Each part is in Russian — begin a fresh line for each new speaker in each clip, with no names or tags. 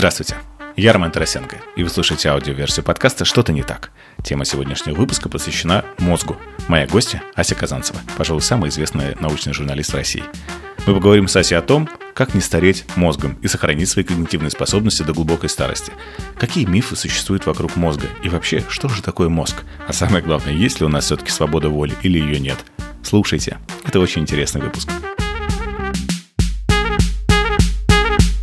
Здравствуйте, я Роман Тарасенко, и вы слушаете аудиоверсию подкаста «Что-то не так». Тема сегодняшнего выпуска посвящена мозгу. Моя гостья – Ася Казанцева, пожалуй, самый известный научный журналист России. Мы поговорим с Асей о том, как не стареть мозгом и сохранить свои когнитивные способности до глубокой старости. Какие мифы существуют вокруг мозга? И вообще, что же такое мозг? А самое главное, есть ли у нас все-таки свобода воли или ее нет? Слушайте, это очень интересный выпуск.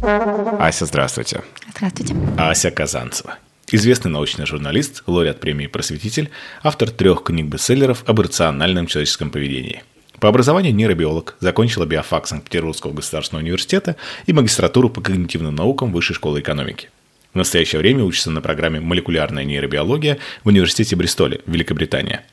Ася, здравствуйте.
Здравствуйте.
Ася Казанцева. Известный научный журналист, лауреат премии «Просветитель», автор трех книг-бестселлеров об иррациональном человеческом поведении. По образованию нейробиолог, закончила биофак Санкт-Петербургского государственного университета и магистратуру по когнитивным наукам Высшей школы экономики. В настоящее время учится на программе «Молекулярная нейробиология» в Университете Бристоля, Великобритания.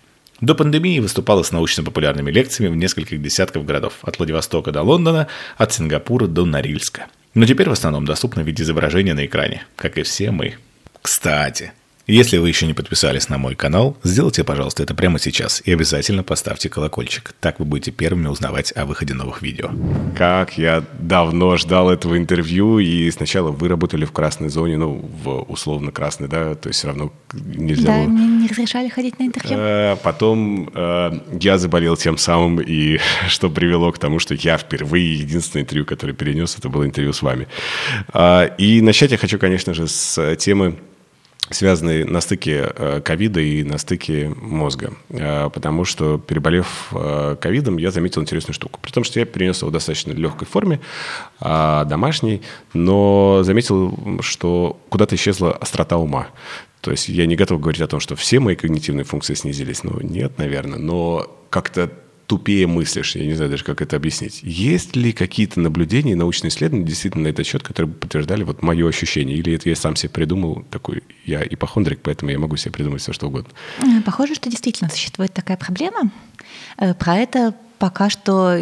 До пандемии выступала с научно-популярными лекциями в нескольких десятков городов, от Владивостока до Лондона, от Сингапура до Норильска – но теперь в основном доступно в виде изображения на экране, как и все мы. Кстати, если вы еще не подписались на мой канал, сделайте, пожалуйста, это прямо сейчас и обязательно поставьте колокольчик. Так вы будете первыми узнавать о выходе новых видео. Как я давно ждал этого интервью, и сначала вы работали в красной зоне, ну, в условно красной, да, то есть все равно нельзя
да,
было...
мне не разрешали ходить на интервью.
А, потом э, я заболел тем самым, и что привело к тому, что я впервые, единственное интервью, которое перенес, это было интервью с вами. А, и начать я хочу, конечно же, с темы связанные на стыке э, ковида и на стыке мозга. Э, потому что, переболев э, ковидом, я заметил интересную штуку. При том, что я перенес его в достаточно легкой форме, а, домашней, но заметил, что куда-то исчезла острота ума. То есть я не готов говорить о том, что все мои когнитивные функции снизились. Ну, нет, наверное. Но как-то тупее мыслишь. Я не знаю даже, как это объяснить. Есть ли какие-то наблюдения научные исследования действительно на этот счет, которые бы подтверждали вот мое ощущение? Или это я сам себе придумал такой, я ипохондрик, поэтому я могу себе придумать все, что угодно?
Похоже, что действительно существует такая проблема. Э, про это пока что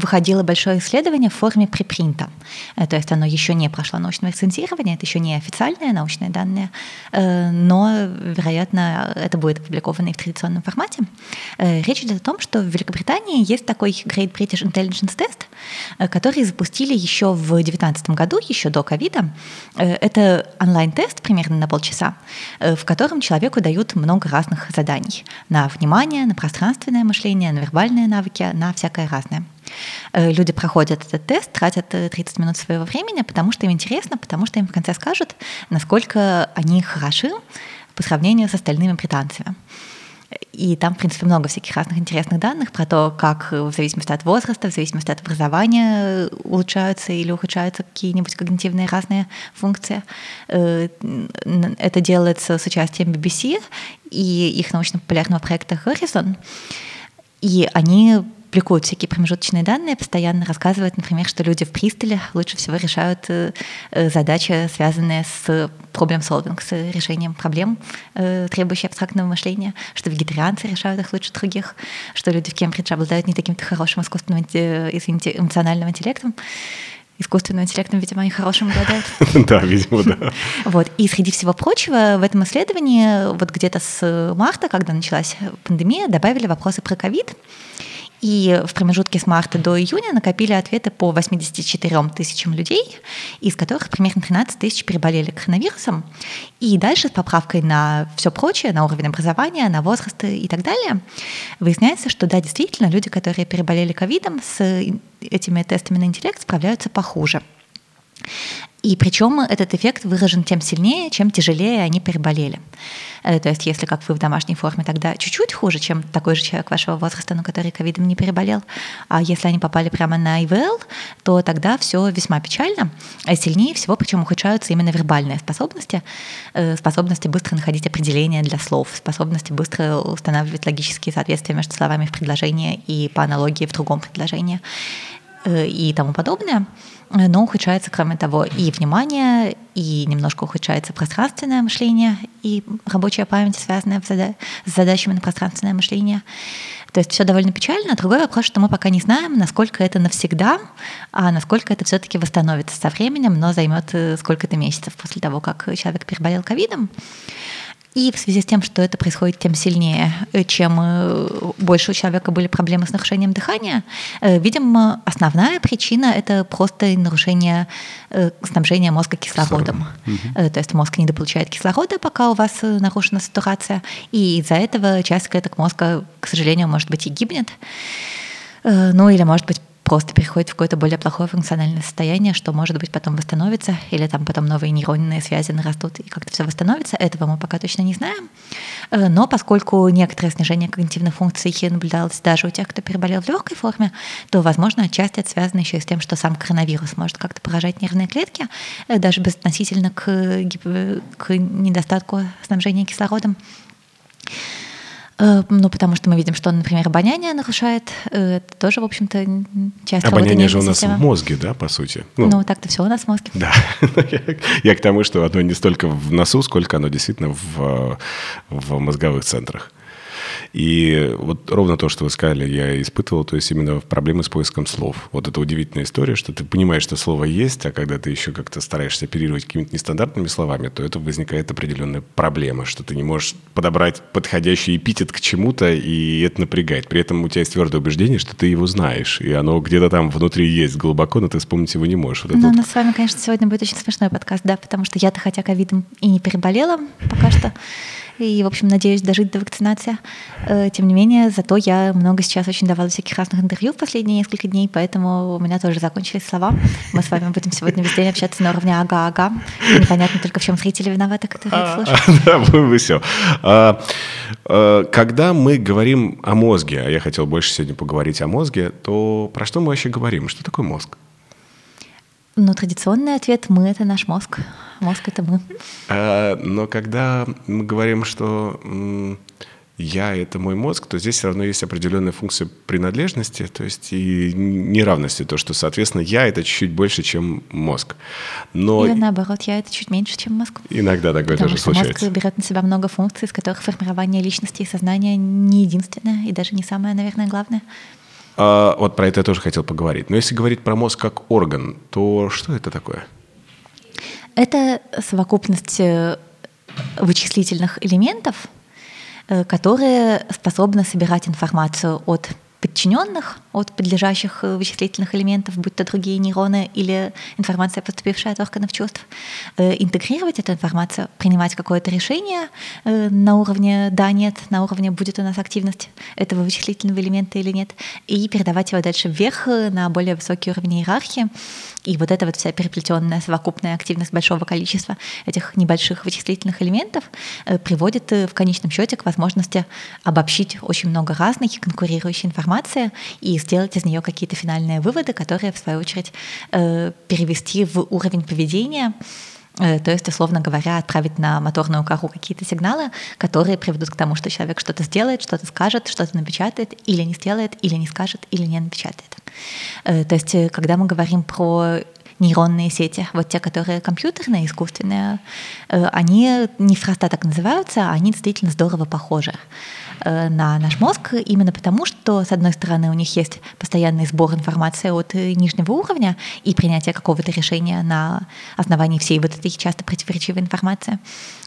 выходило большое исследование в форме препринта. Э, то есть оно еще не прошло научное рецензирование, это еще не официальные научные данные, э, но, вероятно, это будет опубликовано и в традиционном формате. Э, речь идет о том, что в Великобритании есть такой Great British Intelligence Test, который запустили еще в 2019 году, еще до ковида. Это онлайн-тест примерно на полчаса, в котором человеку дают много разных заданий на внимание, на пространственное мышление, на вербальные навыки, на всякое разное. Э, люди проходят этот тест, тратят 30 э, минут своего времени, потому что им интересно, потому что им в конце скажут, насколько они хороши по сравнению с остальными британцами. И там, в принципе, много всяких разных интересных данных про то, как в зависимости от возраста, в зависимости от образования улучшаются или ухудшаются какие-нибудь когнитивные разные функции. Э, это делается с участием BBC и их научно-популярного проекта Horizon. И они публикуют всякие промежуточные данные, постоянно рассказывают, например, что люди в пристале лучше всего решают э, э, задачи, связанные с проблем-солвинг, с решением проблем, э, требующих абстрактного мышления, что вегетарианцы решают их лучше других, что люди в Кембридже обладают не таким-то хорошим искусственным, извините, эмоциональным интеллектом искусственным интеллектом, видимо, они хорошим обладают.
Да, видимо, да.
Вот. И среди всего прочего в этом исследовании вот где-то с марта, когда началась пандемия, добавили вопросы про ковид. И в промежутке с марта до июня накопили ответы по 84 тысячам людей, из которых примерно 13 тысяч переболели коронавирусом. И дальше с поправкой на все прочее, на уровень образования, на возраст и так далее, выясняется, что да, действительно, люди, которые переболели ковидом, с этими тестами на интеллект справляются похуже. И причем этот эффект выражен тем сильнее, чем тяжелее они переболели. Э, то есть если как вы в домашней форме, тогда чуть-чуть хуже, чем такой же человек вашего возраста, но который ковидом не переболел. А если они попали прямо на ИВЛ, то тогда все весьма печально. А сильнее всего, причем ухудшаются именно вербальные способности, э, способности быстро находить определения для слов, способности быстро устанавливать логические соответствия между словами в предложении и по аналогии в другом предложении э, и тому подобное но ухудшается, кроме того, и внимание, и немножко ухудшается пространственное мышление, и рабочая память, связанная с задачами на пространственное мышление. То есть все довольно печально. Другой вопрос, что мы пока не знаем, насколько это навсегда, а насколько это все-таки восстановится со временем, но займет э, сколько-то месяцев после того, как человек переболел ковидом. И в связи с тем, что это происходит тем сильнее, э, чем э, больше у человека были проблемы с нарушением дыхания, э, видимо, основная причина — это просто нарушение снабжения мозга кислородом. Угу. То есть мозг недополучает кислорода, пока у вас нарушена сатурация, и из-за этого часть клеток мозга, к сожалению, может быть и гибнет. Ну или, может быть, просто переходит в какое-то более плохое функциональное состояние, что, может быть, потом восстановится, или там потом новые нейронные связи нарастут и как-то все восстановится. Этого мы пока точно не знаем. Э, но поскольку некоторое снижение когнитивных функций наблюдалось даже у тех, кто переболел в легкой форме, то, возможно, отчасти это связано еще и с тем, что сам коронавирус может как-то поражать нервные клетки, э, даже безотносительно к, к недостатку снабжения кислородом. Э, ну, потому что мы видим, что например, обоняние нарушает. Э, это тоже, в общем-то, часть
Обоняние же у нас системы. в мозге, да, по сути?
Ну, ну так-то все у нас в мозге.
Да. Я к тому, что оно не столько в носу, сколько оно действительно в, в мозговых центрах. И вот ровно то, что вы сказали, я испытывал, то есть именно проблемы с поиском слов. Вот это удивительная история, что ты понимаешь, что слово есть, а когда ты еще как-то стараешься оперировать какими-то нестандартными словами, то это возникает определенная проблема, что ты не можешь подобрать подходящий эпитет к чему-то, и это напрягает. При этом у тебя есть твердое убеждение, что ты его знаешь, и оно где-то там внутри есть глубоко, но ты вспомнить его не можешь. Вот
ну, у нас с вами, конечно, сегодня будет очень смешной подкаст, да, потому что я-то хотя ковидом и не переболела пока что, и, в общем, надеюсь дожить до вакцинации. Э, тем не менее, зато я много сейчас очень давала всяких разных интервью в последние несколько дней, поэтому у меня тоже закончились слова. Мы с вами будем сегодня весь день общаться на уровне ага-ага. Непонятно только, в чем зрители виноваты, которые это слушают.
Да, будем все. А, а, когда мы говорим о мозге, а я хотел больше сегодня поговорить о мозге, то про что мы вообще говорим? Что такое мозг?
Ну, традиционный ответ – мы – это наш мозг. Мозг – это мы.
А, но когда мы говорим, что я — это мой мозг, то здесь все равно есть определенная функция принадлежности, то есть и неравности, то, что, соответственно, я — это чуть-чуть больше, чем мозг.
Но... Или наоборот, я — это чуть меньше, чем мозг.
Иногда такое Потому тоже
что
случается.
мозг берет на себя много функций, из которых формирование личности и сознания не единственное и даже не самое, наверное, главное.
А, вот про это я тоже хотел поговорить. Но если говорить про мозг как орган, то что это такое?
Это совокупность э, вычислительных элементов, э, которые способны собирать информацию от подчиненных от подлежащих э, вычислительных элементов, будь то другие нейроны или информация, поступившая от органов чувств, э, интегрировать эту информацию, принимать какое-то решение э, на уровне «да-нет», на уровне «будет у нас активность этого вычислительного элемента или нет», и передавать его дальше вверх на более высокий уровень иерархии. И вот эта вот вся переплетенная совокупная активность большого количества этих небольших вычислительных элементов приводит в конечном счете к возможности обобщить очень много разной конкурирующей информации и сделать из нее какие-то финальные выводы, которые, в свою очередь, э, перевести в уровень поведения, э, то есть, условно говоря, отправить на моторную кору какие-то сигналы, которые приведут к тому, что человек что-то сделает, что-то скажет, что-то напечатает, или не сделает, или не скажет, или не напечатает. Э, то есть, когда мы говорим про нейронные сети, вот те, которые компьютерные, искусственные, они не просто так называются, а они действительно здорово похожи. Э, на наш мозг именно потому, что, с одной стороны, у них есть постоянный сбор информации от э, нижнего уровня и принятие какого-то решения на основании всей вот этой часто противоречивой информации.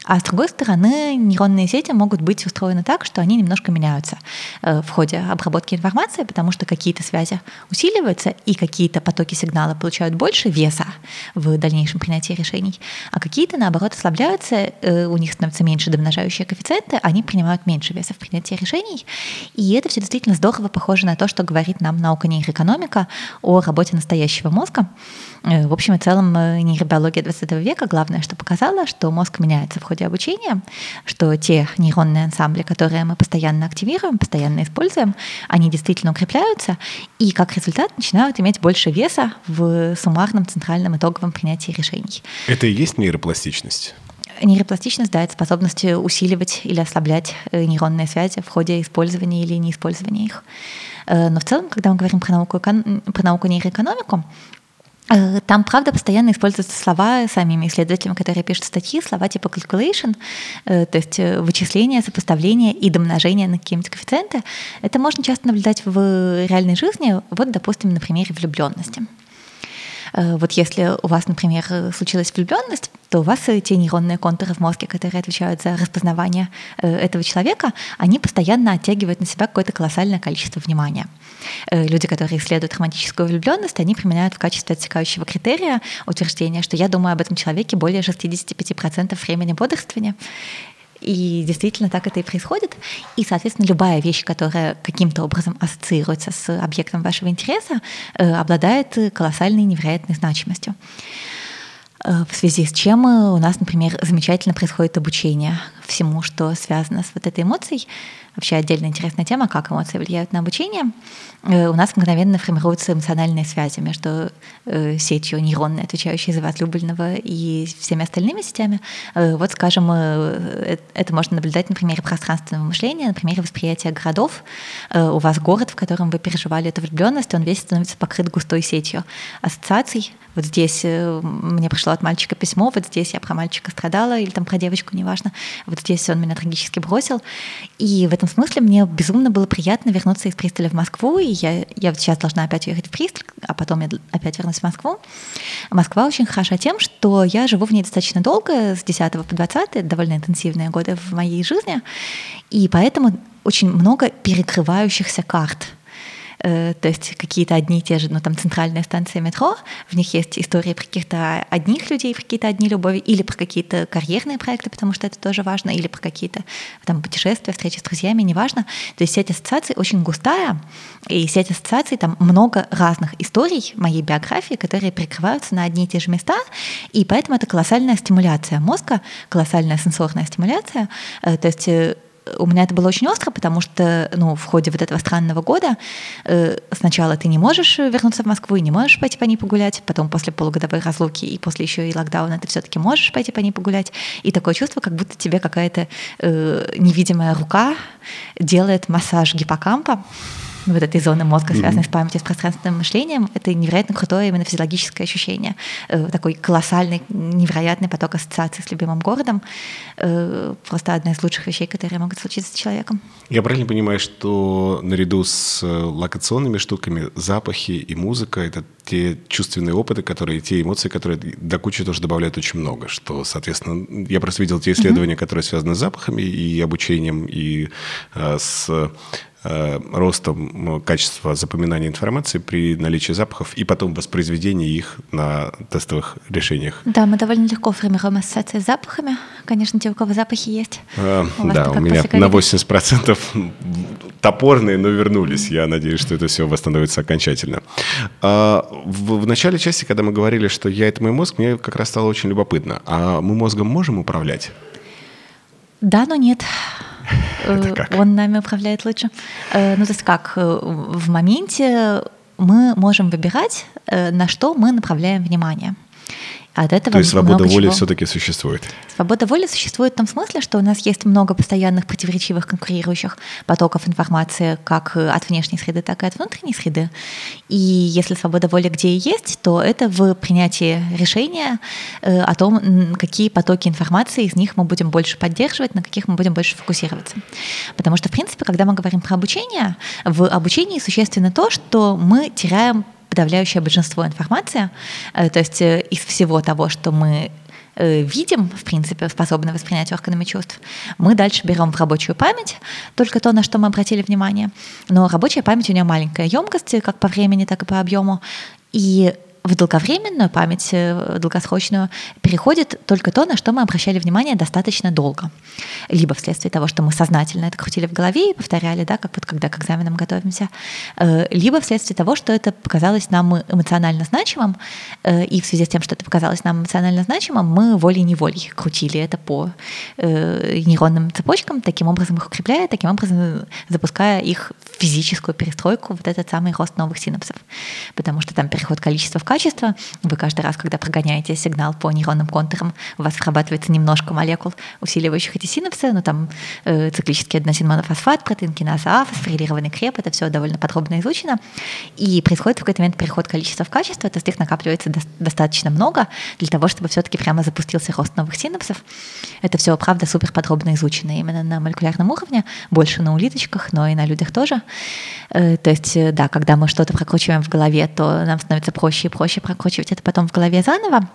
А с другой стороны, нейронные сети могут быть устроены так, что они немножко меняются э, в ходе обработки информации, потому что какие-то связи усиливаются, и какие-то потоки сигнала получают больше веса в дальнейшем принятии решений, а какие-то, наоборот, ослабляются, у них становятся меньше домножающие коэффициенты, они принимают меньше веса в принятии решений. И это все действительно здорово похоже на то, что говорит нам наука нейроэкономика о работе настоящего мозга. Э, в общем и целом э, нейробиология 20 века главное, что показала, что мозг меняется в ходе обучения, что те нейронные ансамбли, которые мы постоянно активируем, постоянно используем, они действительно укрепляются и как результат начинают иметь больше веса в суммарном центральном итоговом принятии решений.
Это и есть нейропластичность?
Нейропластичность, да, это способность усиливать или ослаблять э, нейронные связи в ходе использования или неиспользования их. Э, но в целом, когда мы говорим про науку, про науку нейроэкономику, там, правда, постоянно используются слова самими исследователями, которые пишут статьи, слова типа calculation, то есть вычисление, сопоставление и домножение на какие-нибудь коэффициенты. Это можно часто наблюдать в реальной жизни, вот, допустим, на примере влюбленности. Вот если у вас, например, случилась влюбленность, то у вас те нейронные контуры в мозге, которые отвечают за распознавание этого человека, они постоянно оттягивают на себя какое-то колоссальное количество внимания. Люди, которые исследуют романтическую влюбленность, они применяют в качестве отсекающего критерия утверждение, что я думаю об этом человеке более 65% времени бодрствования. И действительно так это и происходит. И, соответственно, любая вещь, которая каким-то образом ассоциируется с объектом вашего интереса, э, обладает колоссальной невероятной значимостью. Э, в связи с чем у нас, например, замечательно происходит обучение всему, что связано с вот этой эмоцией. Вообще отдельно интересная тема, как эмоции влияют на обучение. Э, у нас мгновенно формируются эмоциональные связи между э, сетью нейронной, отвечающей за возлюбленного, и всеми остальными сетями. Э, вот, скажем, это можно наблюдать на примере пространственного мышления, на примере восприятия городов. У вас город, в котором вы переживали эту влюбленность, он весь становится покрыт густой сетью ассоциаций. Вот здесь мне пришло от мальчика письмо, вот здесь я про мальчика страдала, или там про девочку, неважно. Вот здесь он меня трагически бросил. И в этом смысле мне безумно было приятно вернуться из Пристоля в Москву, и я, я сейчас должна опять уехать в Пристоль, а потом я опять вернусь в Москву. Москва очень хороша тем, что я живу в ней достаточно долго, с 10 по 20, довольно интенсивные годы в моей жизни, и поэтому очень много перекрывающихся карт — то есть какие-то одни и те же, ну там центральные станции метро, в них есть истории про каких-то одних людей, про какие-то одни любови, или про какие-то карьерные проекты, потому что это тоже важно, или про какие-то там путешествия, встречи с друзьями, неважно. То есть сеть ассоциаций очень густая, и сеть ассоциаций там много разных историй моей биографии, которые прикрываются на одни и те же места, и поэтому это колоссальная стимуляция мозга, колоссальная сенсорная стимуляция. Э, то есть э, у меня это было очень остро, потому что ну, в ходе вот этого странного года э, сначала ты не можешь вернуться в Москву и не можешь пойти по ней погулять, потом после полугодовой разлуки и после еще и локдауна ты все-таки можешь пойти по ней погулять. И такое чувство, как будто тебе какая-то э, невидимая рука делает массаж гиппокампа вот этой зоны мозга, связанной mm-hmm. с памятью, с пространственным мышлением, это невероятно крутое именно физиологическое ощущение. Э, такой колоссальный, невероятный поток ассоциаций с любимым городом. Э, просто одна из лучших вещей, которые могут случиться с человеком.
Я правильно понимаю, что наряду с э, локационными штуками запахи и музыка — это те чувственные опыты, которые, те эмоции, которые до кучи тоже добавляют очень много, что, соответственно, я просто видел те исследования, mm-hmm. которые связаны с запахами и обучением, и э, с ростом качества запоминания информации при наличии запахов и потом воспроизведении их на тестовых решениях.
Да, мы довольно легко формируем ассоциации с запахами. Конечно, те, у кого запахи есть.
А, у да, у меня на 80% топорные, но вернулись. Я надеюсь, что это все восстановится окончательно. А, в, в начале части, когда мы говорили, что я — это мой мозг, мне как раз стало очень любопытно. А мы мозгом можем управлять?
Да, но нет. Э, он нами управляет лучше. Э, ну, то есть как? Э, в моменте мы можем выбирать, на что мы направляем внимание.
От этого То есть свобода воли все-таки существует?
Свобода воли существует в том смысле, что у нас есть много постоянных противоречивых конкурирующих потоков информации как от внешней среды, так и от внутренней среды. И если свобода воли где и есть, то это в принятии решения э, о том, какие потоки информации из них мы будем больше поддерживать, на каких мы будем больше фокусироваться. Потому что, в принципе, когда мы говорим про обучение, в обучении существенно то, что мы теряем подавляющее большинство информации, э, то есть э, из всего того, что мы э, видим, в принципе, способны воспринять органами чувств, мы дальше берем в рабочую память только то, на что мы обратили внимание. Но рабочая память у нее маленькая емкость, как по времени, так и по объему. И в долговременную память, э, долгосрочную, переходит только то, на что мы обращали внимание достаточно долго. Либо вследствие того, что мы сознательно это крутили в голове и повторяли, да, как вот когда к экзаменам готовимся, э, либо вследствие того, что это показалось нам эмоционально значимым, э, и в связи с тем, что это показалось нам эмоционально значимым, мы волей-неволей крутили это по нейронным цепочкам, таким образом их укрепляя, таким образом запуская их физическую перестройку, вот этот самый рост новых синапсов. Потому что там переход количества в качество. Вы каждый раз, когда прогоняете сигнал по нейронным контурам, у вас вырабатывается немножко молекул, усиливающих эти синапсы, ну там э, циклический аденозин-монофосфат, протеин киназа А, фосфорилированный креп, это все довольно подробно изучено. И происходит в какой-то момент переход количества в качество, то есть их накапливается до- достаточно много для того, чтобы все-таки прямо запустился рост новых синапсов. Это все, правда, супер подробно изучено именно на молекулярном уровне, больше на улиточках, но и на людях тоже. Э, то есть, э, да, когда мы что-то прокручиваем в голове, то нам становится проще и проще прокручивать это потом в голове заново.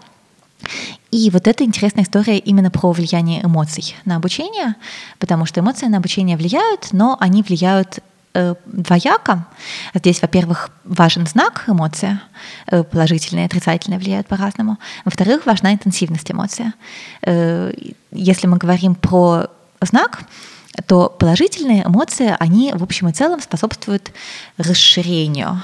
И вот это интересная история именно про влияние эмоций на обучение, потому что эмоции на обучение влияют, но они влияют э, двояко. Здесь, во-первых, важен знак эмоция, э, положительные и отрицательные влияют по-разному. Во-вторых, важна интенсивность эмоции. Если мы говорим про знак, то положительные эмоции, они в общем и целом способствуют расширению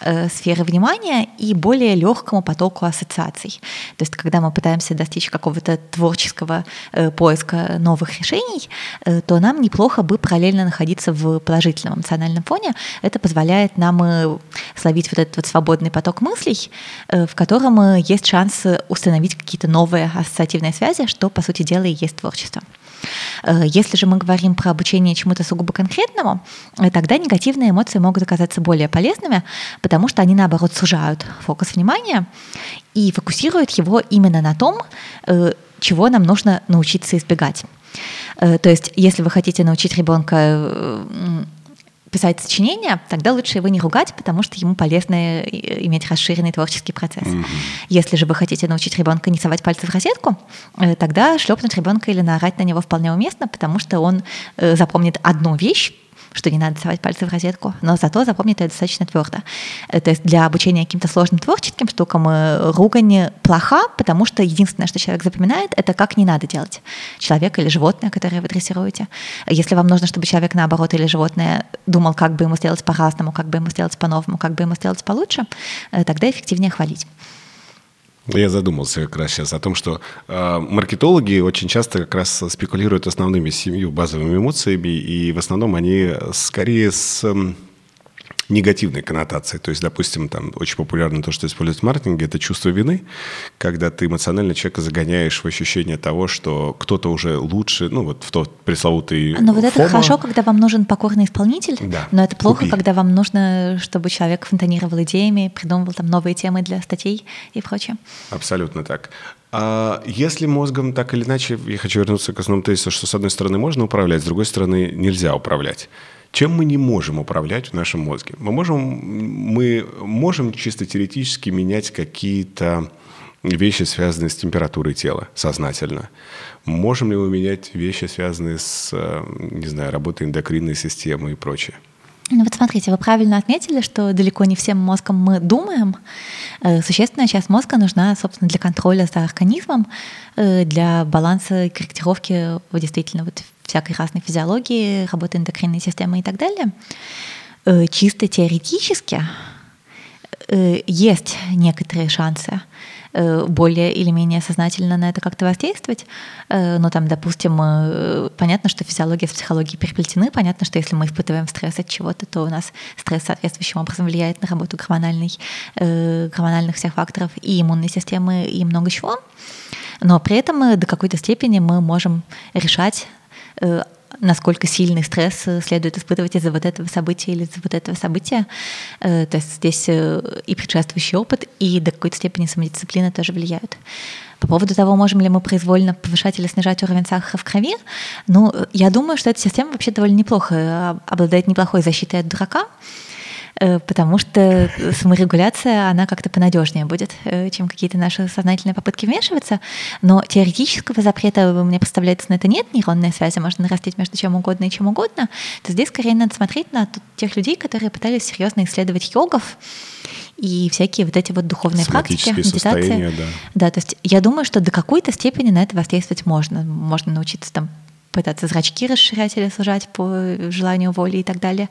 э, сферы внимания и более легкому потоку ассоциаций. То есть, когда мы пытаемся достичь какого-то творческого э, поиска новых решений, э, то нам неплохо бы параллельно находиться в положительном эмоциональном фоне. Это позволяет нам словить вот этот вот свободный поток мыслей, в котором есть шанс установить какие-то новые ассоциативные связи, что, по сути дела, и есть творчество. Э, если же мы говорим про обучение чему-то сугубо конкретному, э, тогда негативные эмоции могут оказаться более полезными, потому что они, наоборот, сужают фокус внимания и фокусируют его именно на том, э, чего нам нужно научиться избегать. То есть, если вы хотите научить ребенка писать сочинение, тогда лучше его не ругать, потому что ему полезно э, иметь расширенный творческий процесс. Mm-hmm. Если же вы хотите научить ребенка не совать пальцы в розетку, э, тогда шлепнуть ребенка или наорать на него вполне уместно, потому что он э, запомнит одну вещь, что не надо совать пальцы в розетку, но зато запомнить это достаточно твердо. Э, то есть для обучения каким-то сложным творческим штукам э, ругань плоха, потому что единственное, что человек запоминает, это как не надо делать. Человек или животное, которое вы дрессируете. Если вам нужно, чтобы человек, наоборот, или животное думал, как бы ему сделать по-разному, как бы ему сделать по-новому, как бы ему сделать получше, э, тогда эффективнее хвалить.
Я задумался как раз сейчас о том, что э, маркетологи очень часто как раз спекулируют основными семью базовыми эмоциями, и в основном они скорее с негативной коннотацией. То есть, допустим, там очень популярно то, что используют в маркетинге, это чувство вины, когда ты эмоционально человека загоняешь в ощущение того, что кто-то уже лучше, ну вот в тот пресловутый
Но вот это хорошо, когда вам нужен покорный исполнитель, да. но это плохо, Купи. когда вам нужно, чтобы человек фонтанировал идеями, придумывал там новые темы для статей и прочее.
Абсолютно так. А если мозгом так или иначе, я хочу вернуться к основному тезису, что с одной стороны можно управлять, с другой стороны нельзя управлять. Чем мы не можем управлять в нашем мозге? Мы можем, мы можем чисто теоретически менять какие-то вещи, связанные с температурой тела, сознательно. Можем ли мы менять вещи, связанные с, э, не знаю, работой эндокринной системы и прочее?
Ну вот смотрите, вы правильно отметили, что далеко не всем мозгом мы думаем. Э, существенная часть мозга нужна, собственно, для контроля за организмом, э, для баланса и корректировки действительно вот всякой разной физиологии, работы эндокринной системы и так далее. Э, чисто теоретически э, есть некоторые шансы э, более или менее сознательно на это как-то воздействовать. Но там, допустим, понятно, что физиология с психологией переплетены, понятно, что если мы испытываем стресс от чего-то, то у нас стресс соответствующим образом влияет на работу гормональной, гормональных всех факторов и иммунной системы, и много чего. Но при этом до какой-то степени мы можем решать насколько сильный стресс э, следует испытывать из-за вот этого события или из-за вот этого события. Э, то есть здесь и предшествующий опыт, и до какой-то степени самодисциплина тоже влияют. По поводу того, можем ли мы произвольно повышать или снижать уровень сахара в крови, ну, я думаю, что эта система вообще довольно неплохо обладает неплохой защитой от дурака. Э, потому что саморегуляция, она как-то понадежнее будет, э, чем какие-то наши сознательные попытки вмешиваться. Но теоретического запрета, мне представляется, на это нет, нейронные связи можно нарастить между чем угодно и чем угодно, то здесь скорее надо смотреть на тех людей, которые пытались серьезно исследовать йогов, и всякие вот эти вот духовные практики, медитации. Да. да, то есть я думаю, что до какой-то степени на это воздействовать можно. Можно научиться там пытаться зрачки расширять или сужать по желанию воли и так далее.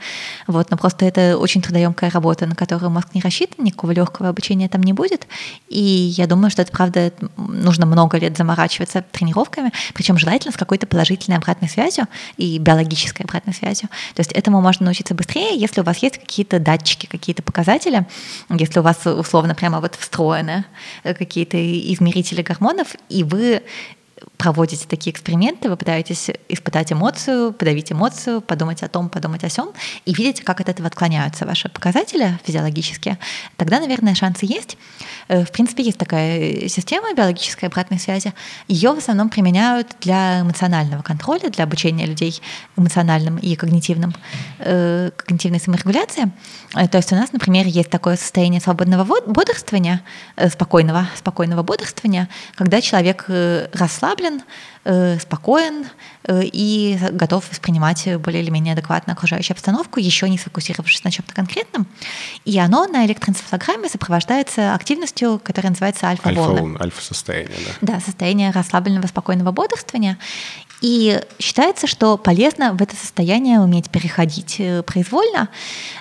Вот, но просто это очень трудоемкая работа, на которую мозг не рассчитан, никакого легкого обучения там не будет. И я думаю, что это правда нужно много лет заморачиваться тренировками, причем желательно с какой-то положительной обратной связью и биологической обратной связью. То есть этому можно научиться быстрее, если у вас есть какие-то датчики, какие-то показатели, если у вас условно прямо вот встроены какие-то измерители гормонов, и вы проводите такие эксперименты, вы пытаетесь испытать эмоцию, подавить эмоцию, подумать о том, подумать о сем, и видите, как от этого отклоняются ваши показатели физиологические, тогда, наверное, шансы есть. Э, в принципе, есть такая система биологической обратной связи. Ее в основном применяют для эмоционального контроля, для обучения людей эмоциональным и когнитивным, э, когнитивной саморегуляции. Э, то есть у нас, например, есть такое состояние свободного бодрствования, э, спокойного, спокойного бодрствования, когда человек э, расслаблен, э, спокоен э, и готов воспринимать более или менее адекватно окружающую обстановку, еще не сфокусировавшись на чем-то конкретном. И оно на электроэнцефалограмме сопровождается активностью, которая называется альфа-волны.
Альфа, альфа-состояние, да.
Да, состояние расслабленного, спокойного бодрствования. И считается, что полезно в это состояние уметь переходить э, произвольно,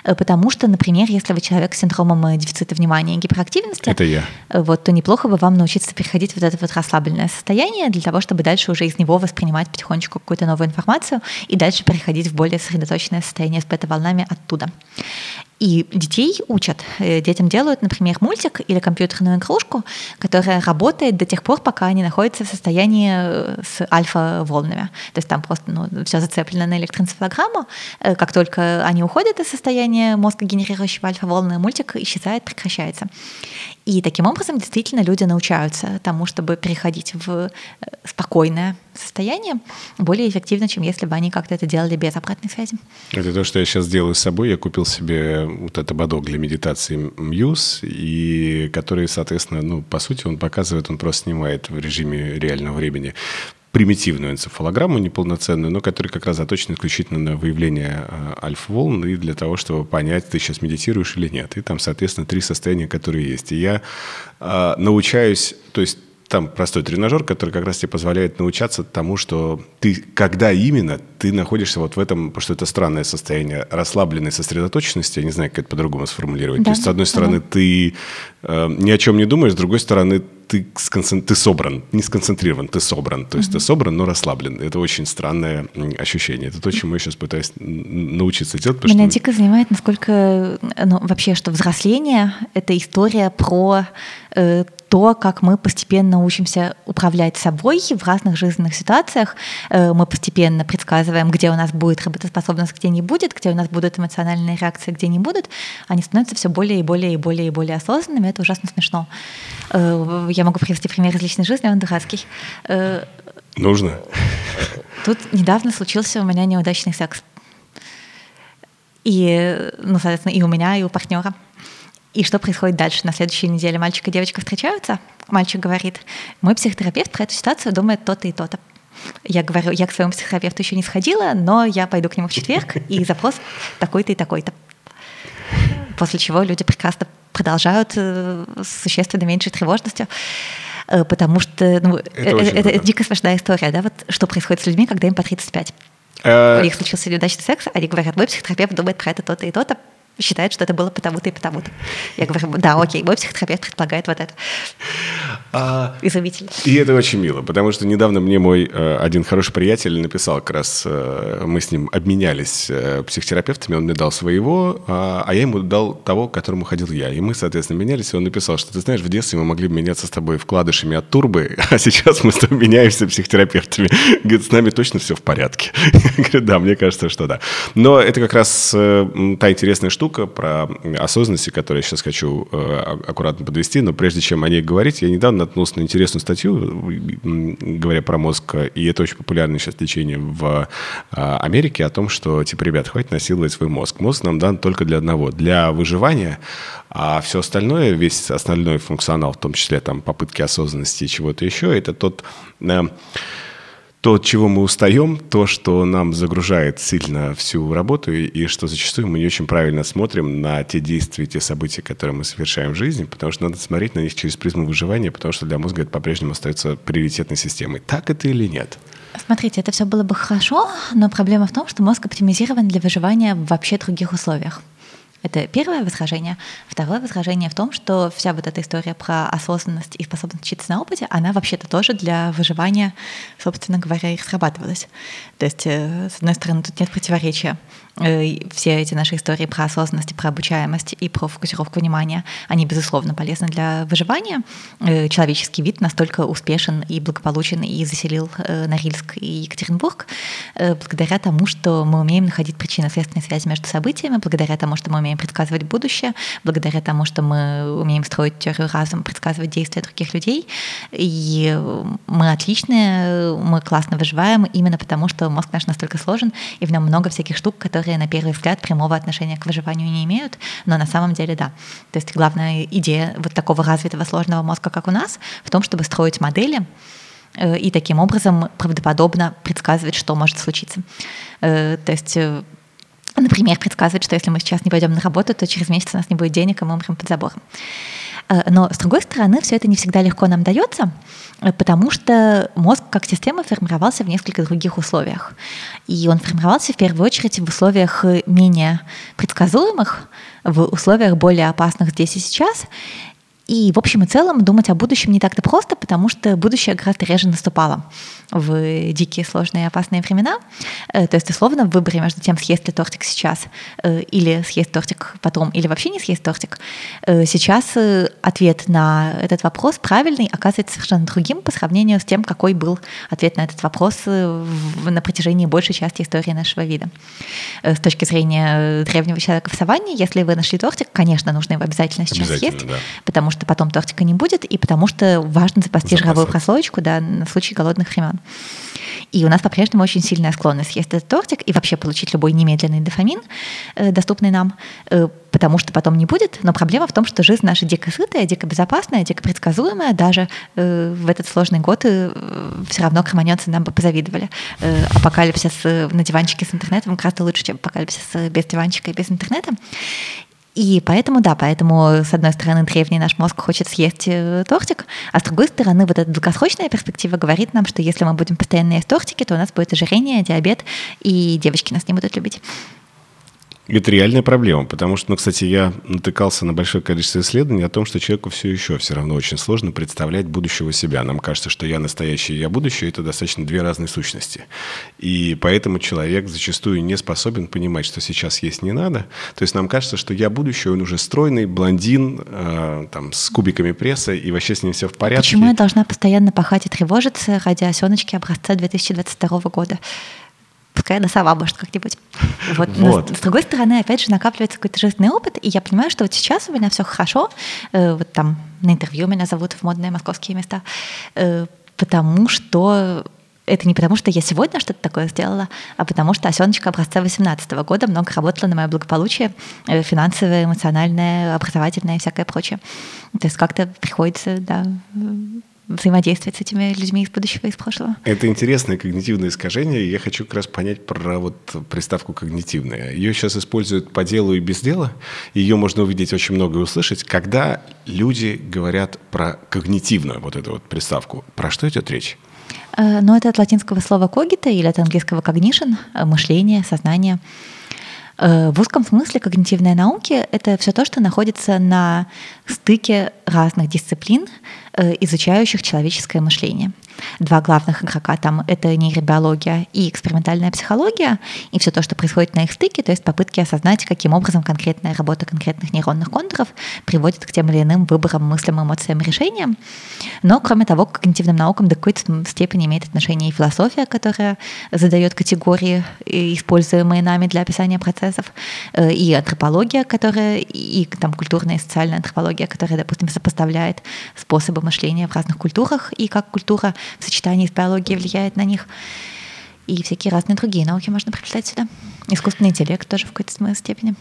э, потому что, например, если вы человек с синдромом э, дефицита внимания и гиперактивности,
это я.
Вот, то неплохо бы вам научиться переходить в вот это вот расслабленное состояние для того, чтобы дальше уже из него воспринимать потихонечку какую-то новую информацию и дальше переходить в более сосредоточенное состояние с бета-волнами оттуда. И детей учат. Э, детям делают, например, мультик или компьютерную игрушку, которая работает до тех пор, пока они находятся в состоянии э, с альфа-волнами. То есть там просто ну, все зацеплено на электроэнцефалограмму. Э, как только они уходят из состояния мозга, генерирующего альфа-волны, мультик исчезает, прекращается. И таким образом действительно люди научаются тому, чтобы переходить в спокойное состояние более эффективно, чем если бы они как-то это делали без обратной связи.
Это то, что я сейчас делаю с собой. Я купил себе вот это бодок для медитации Muse, и который, соответственно, ну, по сути, он показывает, он просто снимает в режиме реального времени примитивную энцефалограмму неполноценную, но которая как раз заточена исключительно на выявление э, альфа-волн и для того, чтобы понять, ты сейчас медитируешь или нет. И там, соответственно, три состояния, которые есть. И я э, научаюсь, то есть там простой тренажер, который как раз тебе позволяет научаться тому, что ты, когда именно ты находишься вот в этом, потому что это странное состояние расслабленной сосредоточенности, я не знаю, как это по-другому сформулировать. Да. То есть, с одной стороны, ага. ты э, ни о чем не думаешь, с другой стороны, ты, сконцен... ты собран, не сконцентрирован, ты собран. То есть mm-hmm. ты собран, но расслаблен. Это очень странное ощущение. Это то, чему я сейчас пытаюсь научиться делать.
Меня что... дико занимает, насколько ну, вообще, что взросление — это история про э, то, как мы постепенно учимся управлять собой в разных жизненных ситуациях. Э, мы постепенно предсказываем, где у нас будет работоспособность, где не будет, где у нас будут эмоциональные реакции, где не будут. Они становятся все более и более и более и более осознанными. Это ужасно смешно. Э, я могу привести пример из личной жизни, он дурацкий. Э,
Нужно.
Тут недавно случился у меня неудачный секс. И, ну, соответственно, и у меня, и у партнера. И что происходит дальше? На следующей неделе мальчик и девочка встречаются. Мальчик говорит, мой психотерапевт про эту ситуацию думает то-то и то-то. Я говорю, я к своему психотерапевту еще не сходила, но я пойду к нему в четверг, и запрос такой-то и такой-то. После чего люди прекрасно продолжают э, с существенно меньшей тревожностью э, потому что ну, это, это, это дико смешная история, да, вот что происходит с людьми, когда им по 35. У них случился неудачный секс, они говорят, мой психотерапевт думает про это то-то и то-то, считает, что это было потому-то и потому-то. Я говорю, да, окей, мой психотерапевт предполагает вот это. А, Изумительно.
И это очень мило, потому что недавно мне мой э, один хороший приятель написал как раз, э, мы с ним обменялись э, психотерапевтами, он мне дал своего, а, а я ему дал того, к которому ходил я. И мы, соответственно, менялись, и он написал, что ты знаешь, в детстве мы могли бы меняться с тобой вкладышами от турбы, а сейчас мы с тобой меняемся психотерапевтами. Говорит, с нами точно все в порядке. Я говорю, да, мне кажется, что да. Но это как раз та интересная штука, штука про осознанность, которую я сейчас хочу э, аккуратно подвести, но прежде чем о ней говорить, я недавно наткнулся на интересную статью, говоря про мозг, и это очень популярное сейчас лечение в а, Америке, о том, что, типа, ребят, хватит насиловать свой мозг. Мозг нам дан только для одного, для выживания, а все остальное, весь остальной функционал, в том числе там попытки осознанности и чего-то еще, это тот э, то, от чего мы устаем, то, что нам загружает сильно всю работу, и, что зачастую мы не очень правильно смотрим на те действия, те события, которые мы совершаем в жизни, потому что надо смотреть на них через призму выживания, потому что для мозга это по-прежнему остается приоритетной системой. Так это или нет?
Смотрите, это все было бы хорошо, но проблема в том, что мозг оптимизирован для выживания в вообще других условиях. Это первое возражение. Второе возражение в том, что вся вот эта история про осознанность и способность учиться на опыте, она вообще-то тоже для выживания, собственно говоря, их срабатывалась. То есть, э, с одной стороны, тут нет противоречия все эти наши истории про осознанность, про обучаемость и про фокусировку внимания, они, безусловно, полезны для выживания. Э, человеческий вид настолько успешен и благополучен и заселил э, Норильск и Екатеринбург благодаря тому, что мы умеем находить причинно-следственные связи между событиями, благодаря тому, что мы умеем предсказывать будущее, благодаря тому, что мы умеем строить теорию разума, предсказывать действия других людей. И мы отличные, мы классно выживаем именно потому, что мозг наш настолько сложен, и в нем много всяких штук, которые которые на первый взгляд прямого отношения к выживанию не имеют, но на самом деле да. То есть главная идея вот такого развитого сложного мозга, как у нас, в том, чтобы строить модели, э, и таким образом правдоподобно предсказывать, что может случиться. Э, то есть э, Например, предсказывать, что если мы сейчас не пойдем на работу, то через месяц у нас не будет денег, и мы умрем под забором. Но, с другой стороны, все это не всегда легко нам дается, потому что мозг как система формировался в несколько других условиях. И он формировался в первую очередь в условиях менее предсказуемых, в условиях более опасных здесь и сейчас, и в общем и целом думать о будущем не так-то просто, потому что будущее гораздо реже наступало в дикие, сложные опасные времена. Э, то есть, условно, в выборе между тем, съесть ли тортик сейчас э, или съесть тортик потом, или вообще не съесть тортик, э, сейчас ответ на этот вопрос правильный оказывается совершенно другим по сравнению с тем, какой был ответ на этот вопрос на протяжении большей части истории нашего вида. С точки зрения древнего человека в саванне, если вы нашли тортик, конечно, нужно его обязательно сейчас обязательно, съесть, да. потому что потом тортика не будет, и потому что важно запасти Запасы. жировую прослоечку да, на случай голодных времен. И у нас по-прежнему очень сильная склонность съесть этот тортик и вообще получить любой немедленный дофамин, э, доступный нам, э, потому что потом не будет. Но проблема в том, что жизнь наша дико сытая, дико безопасная, дико предсказуемая. Даже э, в этот сложный год все равно кроманьонцы нам бы позавидовали. Апокалипсис на диванчике с интернетом гораздо лучше, чем апокалипсис без диванчика и без интернета. И поэтому, да, поэтому, с одной стороны, древний наш мозг хочет съесть э, тортик, а с другой стороны, вот эта долгосрочная перспектива говорит нам, что если мы будем постоянно есть тортики, то у нас будет ожирение, диабет, и девочки нас не будут любить.
Это реальная проблема, потому что, ну, кстати, я натыкался на большое количество исследований о том, что человеку все еще все равно очень сложно представлять будущего себя. Нам кажется, что я настоящий, я будущее – это достаточно две разные сущности. И поэтому человек зачастую не способен понимать, что сейчас есть не надо. То есть нам кажется, что я будущее, он уже стройный, блондин, э, там, с кубиками пресса, и вообще с ним все в порядке.
Почему я должна постоянно пахать и тревожиться ради осеночки образца 2022 года? Пускай она сама может как-нибудь. Вот. вот. Но, с другой стороны, опять же, накапливается какой-то жизненный опыт, и я понимаю, что вот сейчас у меня все хорошо, э, вот там на интервью меня зовут в модные московские места, э, потому что это не потому, что я сегодня что-то такое сделала, а потому что осеночка образца 18 года много работала на мое благополучие, э, финансовое, эмоциональное, образовательное и всякое прочее. То есть как-то приходится, да, взаимодействовать с этими людьми из будущего и из прошлого.
Это интересное когнитивное искажение, и я хочу как раз понять про вот приставку «когнитивная». Ее сейчас используют по делу и без дела, ее можно увидеть очень много и услышать. Когда люди говорят про когнитивную вот эту вот приставку, про что идет речь?
Э, ну, это от латинского слова «когита» или от английского «cognition» — мышление, сознание. Э, в узком смысле когнитивные науки — это все то, что находится на стыке разных дисциплин, изучающих человеческое мышление два главных игрока там — это нейробиология и экспериментальная психология, и все то, что происходит на их стыке, то есть попытки осознать, каким образом конкретная работа конкретных нейронных контуров приводит к тем или иным выборам, мыслям, эмоциям, решениям. Но, кроме того, к когнитивным наукам до какой-то степени имеет отношение и философия, которая задает категории, используемые нами для описания процессов, э, и антропология, которая, и там культурная и социальная антропология, которая, допустим, сопоставляет способы мышления в разных культурах, и как культура в сочетании с биологией влияет на них. И всякие разные другие науки можно приплетать сюда. Искусственный интеллект тоже в какой-то степени.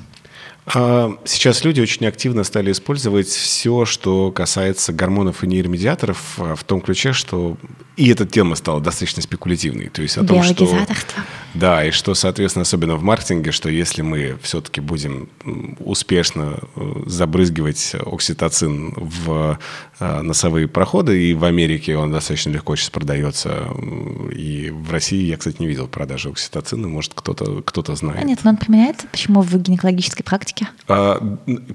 А сейчас люди очень активно стали использовать все, что касается гормонов и нейромедиаторов, а, в том ключе, что и эта тема стала достаточно спекулятивной. То есть о том, что... Да, и что, соответственно, особенно в маркетинге, что если мы все-таки будем успешно э, забрызгивать окситоцин в э, носовые проходы, и в Америке он достаточно легко сейчас продается, и в России я, кстати, не видел продажи окситоцина, может, кто-то кто знает. А
нет, но он применяется почему в гинекологической практике?
А,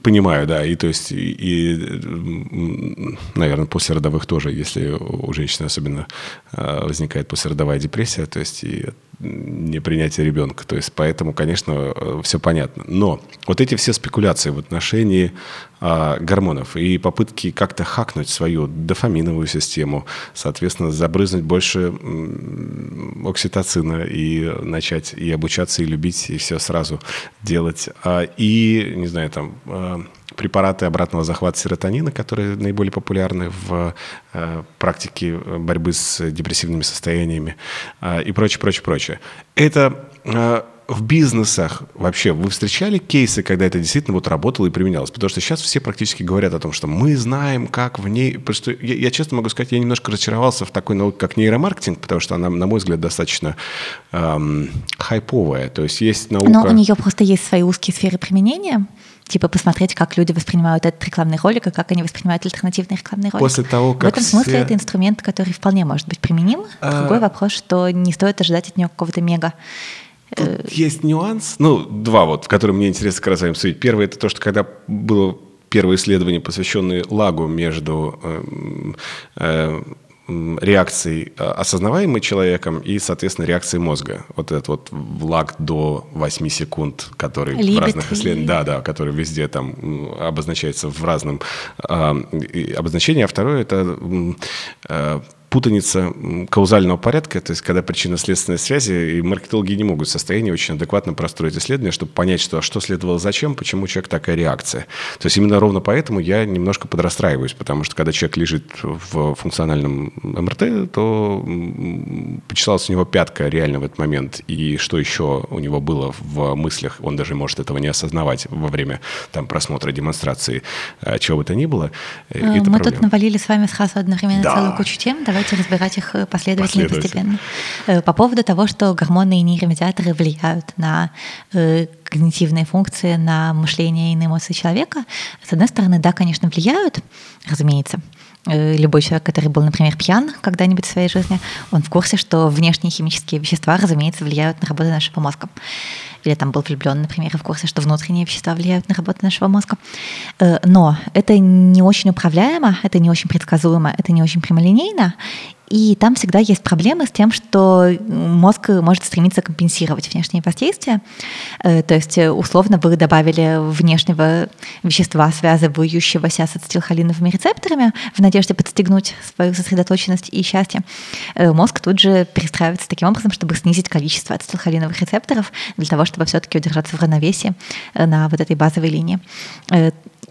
понимаю, да, и то есть, и, и, наверное, после родовых тоже, если у женщины особенно возникает послеродовая депрессия, то есть и непринятие ребенка. То есть поэтому, конечно, все понятно. Но вот эти все спекуляции в отношении а, гормонов и попытки как-то хакнуть свою дофаминовую систему, соответственно, забрызнуть больше окситоцина и начать и обучаться, и любить, и все сразу делать. А, и, не знаю, там а, препараты обратного захвата серотонина, которые наиболее популярны в э, практике борьбы с депрессивными состояниями э, и прочее, прочее, прочее. Это э, в бизнесах вообще вы встречали кейсы, когда это действительно вот работало и применялось? Потому что сейчас все практически говорят о том, что мы знаем, как в ней... Просто я, я честно могу сказать, я немножко разочаровался в такой науке, как нейромаркетинг, потому что она, на мой взгляд, достаточно эм, хайповая. То есть есть наука...
Но у нее просто есть свои узкие сферы применения типа посмотреть, как люди воспринимают этот рекламный ролик и как они воспринимают альтернативный рекламный ролик.
После того, как
В этом смысле все... это инструмент, который вполне может быть применим. А... Другой вопрос, что не стоит ожидать от него какого-то мега
Тут э, есть нюанс, ну, два вот, в которые мне интересно как раз обсудить. Первое, это то, что когда было первое исследование, посвященное лагу между э, э, реакцией э, осознаваемой человеком и, соответственно, реакцией мозга. Вот этот вот лаг до 8 секунд, который Либет. в разных исследованиях, да, да, который везде там обозначается в разном э, обозначении. А второе это э, путаница каузального порядка, то есть когда причинно-следственные связи, и маркетологи не могут в состоянии очень адекватно простроить исследование, чтобы понять, что, а что следовало зачем, почему человек такая реакция. То есть именно ровно поэтому я немножко подрастраиваюсь, потому что когда человек лежит в функциональном МРТ, то почесалась у него пятка реально в этот момент, и что еще у него было в мыслях, он даже может этого не осознавать во время там, просмотра демонстрации, а, чего бы то ни было.
Э, Мы проблема. тут навалили с вами сразу одновременно да. целую кучу тем, давай давайте разбирать их э, последовательно и постепенно. Э, по поводу того, что гормоны и нейромедиаторы влияют на э, когнитивные функции, на мышление и на эмоции человека, с одной стороны, да, конечно, влияют, разумеется, любой человек, который был, например, пьян когда-нибудь в своей жизни, он в курсе, что внешние химические вещества, разумеется, влияют на работу нашего мозга. Или там был влюблен, например, в курсе, что внутренние вещества влияют на работу нашего мозга. Но это не очень управляемо, это не очень предсказуемо, это не очень прямолинейно, и там всегда есть проблемы с тем, что мозг может стремиться компенсировать внешние воздействия. Э, то есть, э, условно, вы добавили внешнего вещества, связывающегося с ацетилхолиновыми рецепторами, в надежде подстегнуть свою сосредоточенность и счастье. Э, мозг тут же перестраивается таким образом, чтобы снизить количество ацетилхолиновых рецепторов для того, чтобы все-таки удержаться в равновесии на вот этой базовой линии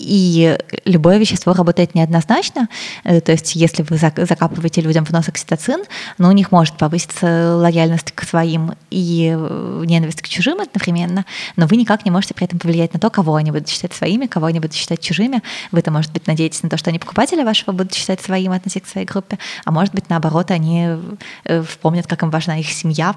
и любое вещество работает неоднозначно. Э, то есть если вы закапываете людям в нос окситоцин, но у них может повыситься лояльность к своим и э, ненависть к чужим одновременно, но вы никак не можете при этом повлиять на то, кого они будут считать своими, кого они будут считать чужими. Вы-то, может быть, надеетесь на то, что они покупатели вашего будут считать своим, относиться к своей группе, а может быть, наоборот, они э, вспомнят, как им важна их семья,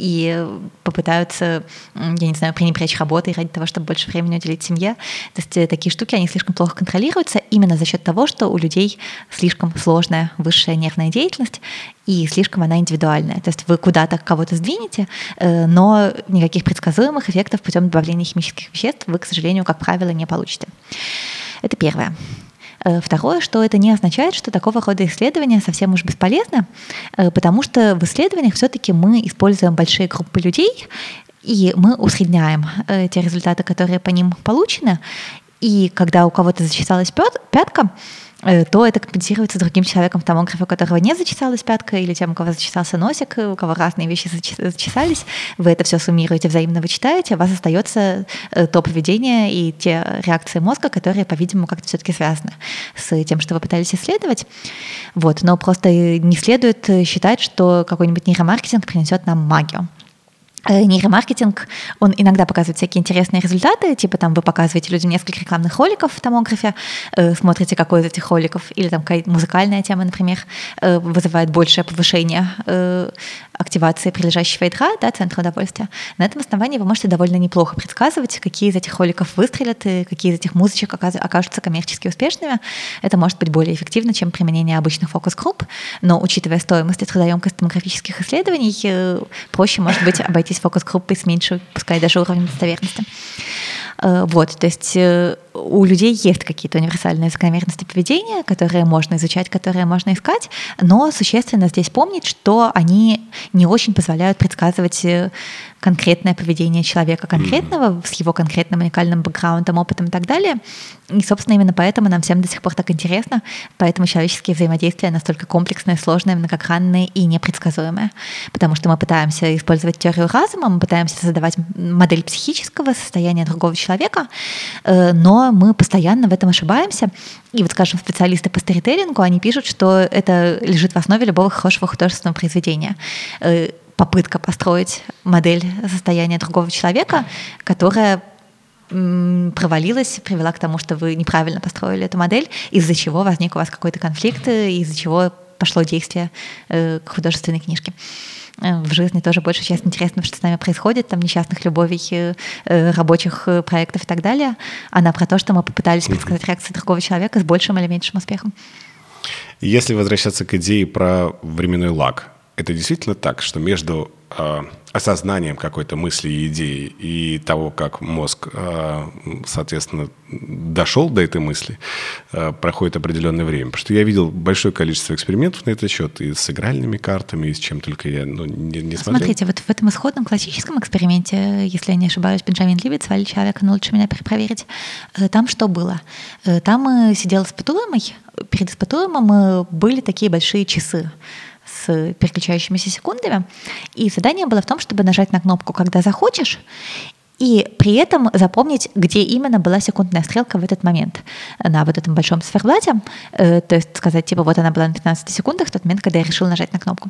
и попытаются, я не знаю, пренебречь работой ради того, чтобы больше времени уделить семье. То есть э, такие штуки, они слишком плохо контролируются именно за счет того, что у людей слишком сложная высшая нервная деятельность, и слишком она индивидуальная. То есть вы куда-то кого-то сдвинете, э, но никаких предсказуемых эффектов путем добавления химических веществ вы, к сожалению, как правило, не получите. Это первое. Э, второе, что это не означает, что такого рода исследования совсем уж бесполезны, э, потому что в исследованиях все-таки мы используем большие группы людей, и мы усредняем э, те результаты, которые по ним получены. И когда у кого-то зачесалась пятка, то это компенсируется другим человеком в томографе, у которого не зачесалась пятка, или тем, у кого зачесался носик, у кого разные вещи зачесались. Вы это все суммируете, взаимно вычитаете, у вас остается э, то поведение и те реакции мозга, которые, по-видимому, как-то все-таки связаны с тем, что вы пытались исследовать. Вот. Но просто не следует считать, что какой-нибудь нейромаркетинг принесет нам магию. Э, нейромаркетинг, он иногда показывает всякие интересные результаты, типа там вы показываете людям несколько рекламных роликов в томографе, э, смотрите, какой из этих роликов, или там какая-то музыкальная тема, например, э, вызывает большее повышение э, активации прилежащего ядра, да, центра удовольствия. На этом основании вы можете довольно неплохо предсказывать, какие из этих роликов выстрелят и какие из этих музычек окажутся коммерчески успешными. Это может быть более эффективно, чем применение обычных фокус-групп, но учитывая стоимость и трудоемкость томографических исследований, э, проще, может быть, обойти обойтись фокус-группой с меньшей, пускай даже уровнем достоверности. Э, вот, то есть э, у людей есть какие-то универсальные закономерности поведения, которые можно изучать, которые можно искать, но существенно здесь помнить, что они не очень позволяют предсказывать э, конкретное поведение человека конкретного mm-hmm. с его конкретным уникальным бэкграундом, опытом и так далее. И, собственно, именно поэтому нам всем до сих пор так интересно, поэтому человеческие взаимодействия настолько комплексные, сложные, многогранные и непредсказуемые, потому что мы пытаемся использовать теорию разума, мы пытаемся создавать модель психического состояния другого человека, э, но мы постоянно в этом ошибаемся. И вот, скажем, специалисты по сторителлингу, они пишут, что это лежит в основе любого хорошего художественного произведения э, попытка построить модель состояния другого человека, которая провалилась, привела к тому, что вы неправильно построили эту модель, из-за чего возник у вас какой-то конфликт, из-за чего пошло действие э, к художественной книжке. Э, в жизни тоже большая часть интересного, что с нами происходит, там несчастных любовей, э, рабочих проектов и так далее. Она про то, что мы попытались предсказать реакцию другого человека с большим или меньшим успехом.
Если возвращаться к идее про временной лаг, это действительно так, что между э, осознанием какой-то мысли и идеи и того, как мозг, э, соответственно, дошел до этой мысли, э, проходит определенное время. Потому что я видел большое количество экспериментов на этот счет и с игральными картами, и с чем только я ну, не, не смотрел.
Смотрите, вот в этом исходном классическом эксперименте, если я не ошибаюсь, Бенджамин Ливит звали человека, но лучше меня перепроверить, э, там что было? Там сидел испытуемый, перед испытуемым были такие большие часы, с переключающимися секундами. И задание было в том, чтобы нажать на кнопку, когда захочешь, и при этом запомнить, где именно была секундная стрелка в этот момент на вот этом большом циферблате. Э, то есть сказать, типа, вот она была на 15 секундах в тот момент, когда я решил нажать на кнопку.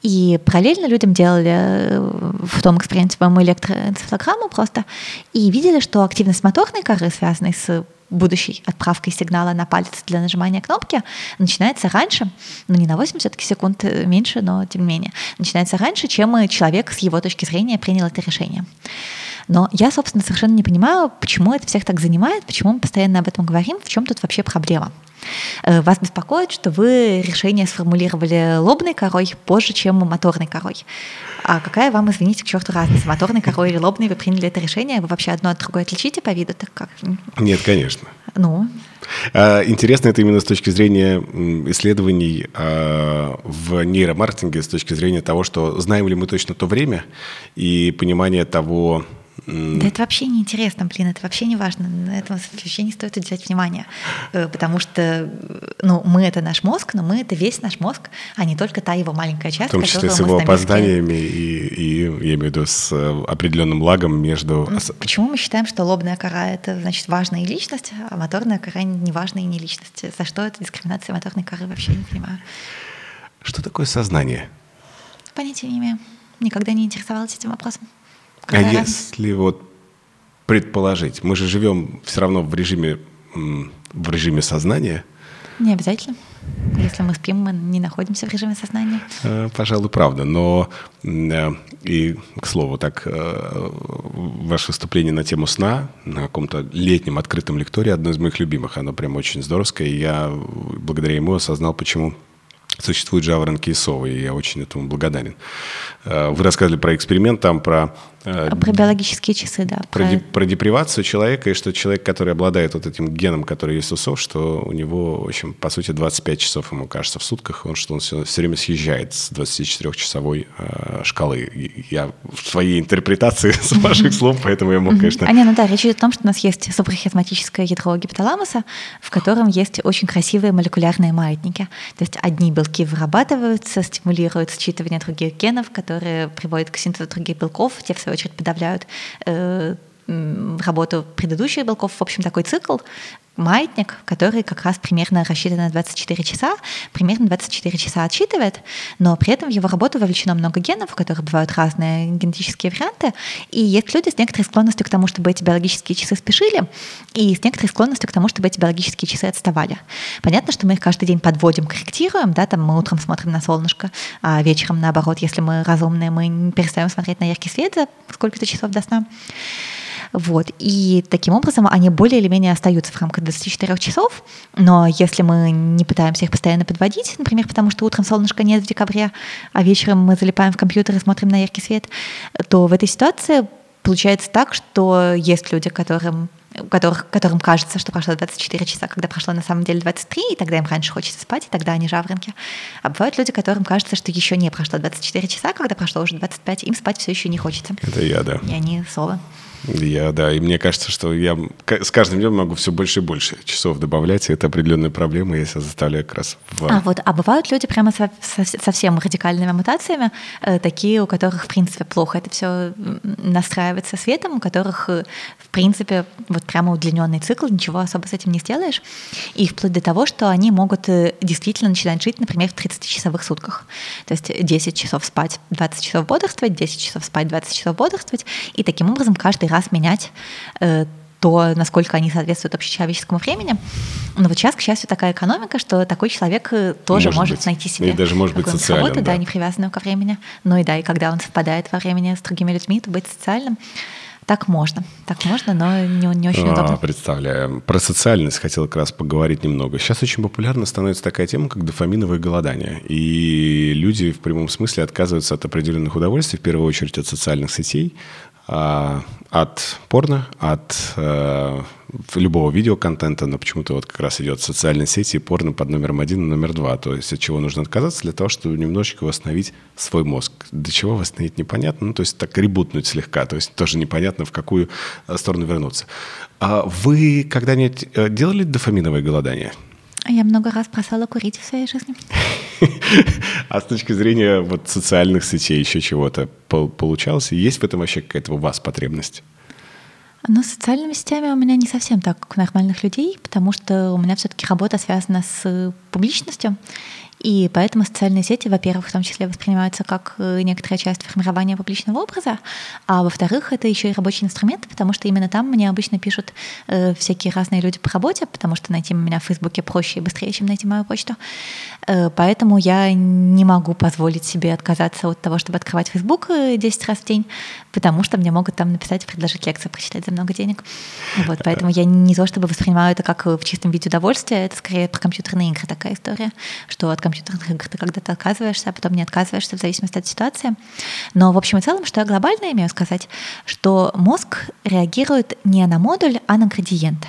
И параллельно людям делали э, в том эксперименте, по-моему, электроэнцефалограмму просто, и видели, что активность моторной коры, связанной с будущей отправкой сигнала на палец для нажимания кнопки начинается раньше, ну не на 8 все-таки секунд э, меньше, но тем не менее, начинается раньше, чем человек с его точки зрения принял это решение. Но я, собственно, совершенно не понимаю, почему это всех так занимает, почему мы постоянно об этом говорим, в чем тут вообще проблема. Э, вас беспокоит, что вы решение сформулировали лобной корой позже, чем моторной корой. А какая вам, извините, к черту разница, моторной корой или лобной, вы приняли это решение, вы вообще одно от другой отличите по виду? Так как?
Нет, конечно.
Ну?
А, интересно это именно с точки зрения исследований а, в нейромаркетинге, с точки зрения того, что знаем ли мы точно то время и понимание того,
да это вообще не интересно, блин, это вообще не важно, на это вообще не стоит уделять внимания, э, потому что, ну, мы — это наш мозг, но мы — это весь наш мозг, а не только та его маленькая часть,
В том числе с его опозданиями и, и, я имею в виду, с э, определенным лагом между...
Почему мы считаем, что лобная кора — это, значит, важная личность, а моторная кора — не важная и не личность? За что это дискриминация моторной коры, вообще не понимаю.
Что такое сознание?
Понятия не имею. Никогда не интересовалась этим вопросом.
А если вот предположить, мы же живем все равно в режиме, в режиме сознания.
Не обязательно. Если мы спим, мы не находимся в режиме сознания.
Э, пожалуй, правда. Но э, и, к слову, так, э, ваше выступление на тему сна на каком-то летнем открытом лектории одно из моих любимых. Оно прям очень здоровское. И я благодаря ему осознал, почему существуют жаворонки и совы, и я очень этому благодарен. Вы рассказывали про эксперимент, там про
про биологические часы, да.
Про, про... про депривацию человека, и что человек, который обладает вот этим геном, который есть у сов, что у него, в общем, по сути, 25 часов ему кажется в сутках, он, что он все, все время съезжает с 24-часовой э, шкалы. Я в своей интерпретации с ваших слов, поэтому я мог, конечно...
А не, ну да, речь идет о том, что у нас есть субархизматическое ядро гипоталамуса, в котором есть очень красивые молекулярные маятники. То есть одни белки вырабатываются, стимулируют считывание других генов, которые приводят к синтезу других белков, те в свою очередь подавляют э, работу предыдущих белков. В общем, такой цикл маятник, который как раз примерно рассчитан на 24 часа, примерно 24 часа отсчитывает, но при этом в его работу вовлечено много генов, у которых бывают разные генетические варианты, и есть люди с некоторой склонностью к тому, чтобы эти биологические часы спешили, и с некоторой склонностью к тому, чтобы эти биологические часы отставали. Понятно, что мы их каждый день подводим, корректируем, да, там мы утром смотрим на солнышко, а вечером наоборот, если мы разумные, мы перестаем смотреть на яркий свет за сколько-то часов до сна. Вот. И таким образом они более или менее остаются в рамках 24 часов, но если мы не пытаемся их постоянно подводить, например, потому что утром солнышка нет в декабре, а вечером мы залипаем в компьютер и смотрим на яркий свет, то в этой ситуации получается так, что есть люди, которым у которых, которым кажется, что прошло 24 часа, когда прошло на самом деле 23, и тогда им раньше хочется спать, и тогда они жаворонки. А бывают люди, которым кажется, что еще не прошло 24 часа, когда прошло уже 25, им спать все еще не хочется.
Это я, да.
И они совы.
Я, да, и мне кажется, что я с каждым днем могу все больше и больше часов добавлять, и это определенная проблема, я себя заставляю как раз в...
А, вот, а бывают люди прямо со, со, совсем радикальными мутациями, э, такие, у которых, в принципе, плохо это все настраивается светом, у которых, э, в принципе, вот прямо удлиненный цикл, ничего особо с этим не сделаешь, и вплоть до того, что они могут э, действительно начинать жить, например, в 30-часовых сутках. То есть 10 часов спать, 20 часов бодрствовать, 10 часов спать, 20 часов бодрствовать, и таким образом каждый раз менять э, то, насколько они соответствуют общечеловеческому времени. Но вот сейчас, к счастью, такая экономика, что такой человек э, тоже может, может найти себе
и даже может быть социальным,
работу, да. да, не привязанную ко времени. Ну и да, и когда он совпадает во времени с другими людьми, то быть социальным так можно, так можно, но не, не очень а, удобно.
Представляю. Про социальность хотел как раз поговорить немного. Сейчас очень популярна становится такая тема, как дофаминовое голодание. И люди в прямом смысле отказываются от определенных удовольствий, в первую очередь от социальных сетей, от порно, от э, любого видеоконтента, но почему-то вот как раз идет социальные сети и порно под номером один и номер два. То есть от чего нужно отказаться для того, чтобы немножечко восстановить свой мозг. Для чего восстановить непонятно, ну то есть так ребутнуть слегка, то есть тоже непонятно в какую э, сторону вернуться. А вы когда-нибудь э, делали дофаминовое голодание?
Я много раз бросала курить в своей жизни.
А с точки зрения вот социальных сетей еще чего-то получалось? Есть в этом вообще какая-то у вас потребность?
Ну, с социальными сетями у меня не совсем так, как у нормальных людей, потому что у меня все-таки работа связана с публичностью. И поэтому социальные сети, во-первых, в том числе воспринимаются как э, некоторая часть формирования публичного образа, а во-вторых, это еще и рабочий инструмент, потому что именно там мне обычно пишут э, всякие разные люди по работе, потому что найти меня в Фейсбуке проще и быстрее, чем найти мою почту. Э, поэтому я не могу позволить себе отказаться от того, чтобы открывать Фейсбук 10 раз в день, потому что мне могут там написать, предложить лекцию, прочитать за много денег. Вот, поэтому я не то чтобы воспринимаю это как в чистом виде удовольствия, это скорее про компьютерные игры такая история, что от игр ты когда-то отказываешься, а потом не отказываешься в зависимости от ситуации. Но в общем и целом, что я глобально имею сказать, что мозг реагирует не на модуль, а на градиент.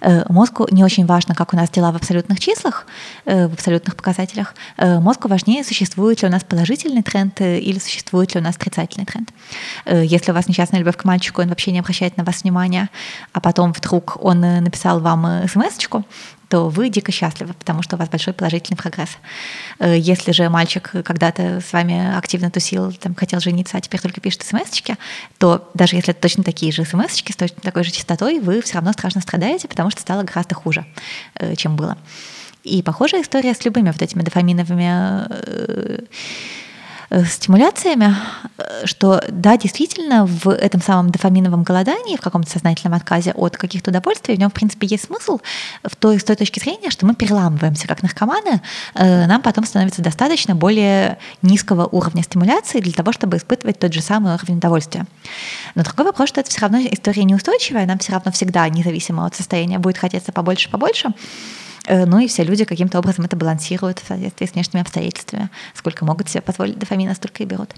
Э, мозгу не очень важно, как у нас дела в абсолютных числах, э, в абсолютных показателях. Э, мозгу важнее, существует ли у нас положительный тренд или существует ли у нас отрицательный тренд. Если у вас несчастная любовь к мальчику, он вообще не обращает на вас внимания, а потом вдруг он написал вам смс то вы дико счастливы, потому что у вас большой положительный прогресс. Э, если же мальчик когда-то с вами активно тусил, там, хотел жениться, а теперь только пишет смс то даже если это точно такие же смс с точно такой же частотой, вы все равно страшно страдаете, потому что стало гораздо хуже, э, чем было. И похожая история с любыми вот этими дофаминовыми э, стимуляциями, э, что да, действительно, в этом самом дофаминовом голодании, в каком-то сознательном отказе от каких-то удовольствий, в нем, в принципе, есть смысл в той, с той точки зрения, что мы переламываемся как наркоманы, э, нам потом становится достаточно более низкого уровня стимуляции для того, чтобы испытывать тот же самый уровень удовольствия. Но другой вопрос, что это все равно история неустойчивая, нам все равно всегда, независимо от состояния, будет хотеться побольше-побольше. Э, ну и все люди каким-то образом это балансируют в соответствии с внешними обстоятельствами. Сколько могут себе позволить дофамина, столько и берут.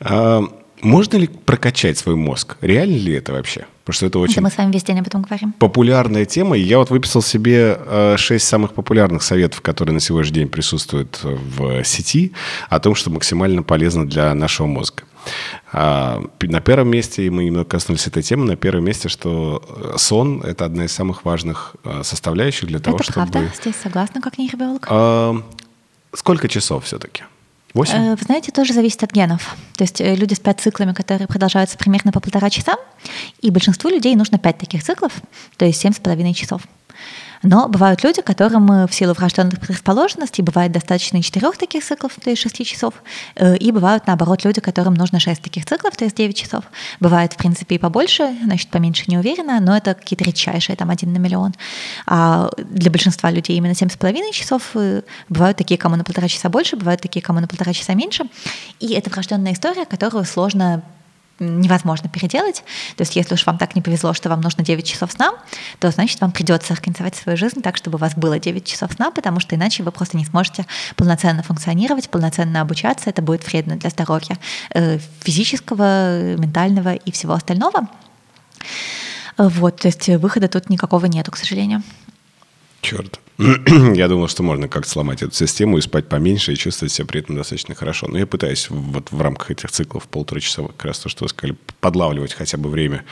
А, можно ли прокачать свой мозг? Реально ли это вообще? Потому что это очень... Это
мы с вами весь день об этом говорим.
Популярная тема. И я вот выписал себе э, шесть самых популярных советов, которые на сегодняшний день присутствуют в сети, о том, что максимально полезно для нашего мозга. А, на первом месте, и мы немного коснулись этой темы, на первом месте, что э, сон – это одна из самых важных э, составляющих для того,
это
чтобы...
Это правда, здесь согласна, как нейробиолог.
А, сколько часов все-таки? 8?
Вы знаете, тоже зависит от генов. То есть люди спят циклами, которые продолжаются примерно по полтора часа, и большинству людей нужно 5 таких циклов, то есть 7,5 часов. Но бывают люди, которым э, в силу врожденных предрасположенностей бывает достаточно четырех таких циклов, то есть шести часов, э, и бывают, наоборот, люди, которым нужно шесть таких циклов, то есть девять часов. Бывает, в принципе, и побольше, значит, поменьше не уверена, но это какие-то редчайшие, там, один на миллион. А для большинства людей именно семь с половиной часов э, бывают такие, кому на полтора часа больше, бывают такие, кому на полтора часа меньше. И это врожденная история, которую сложно невозможно переделать. То есть если уж вам так не повезло, что вам нужно 9 часов сна, то значит вам придется организовать свою жизнь так, чтобы у вас было 9 часов сна, потому что иначе вы просто не сможете полноценно функционировать, полноценно обучаться. Это будет вредно для здоровья э, физического, ментального и всего остального. Вот, то есть выхода тут никакого нету, к сожалению.
Черт. я думал, что можно как-то сломать эту систему и спать поменьше и чувствовать себя при этом достаточно хорошо. Но я пытаюсь вот в рамках этих циклов полутора часовых, как раз то, что вы сказали, подлавливать хотя бы время,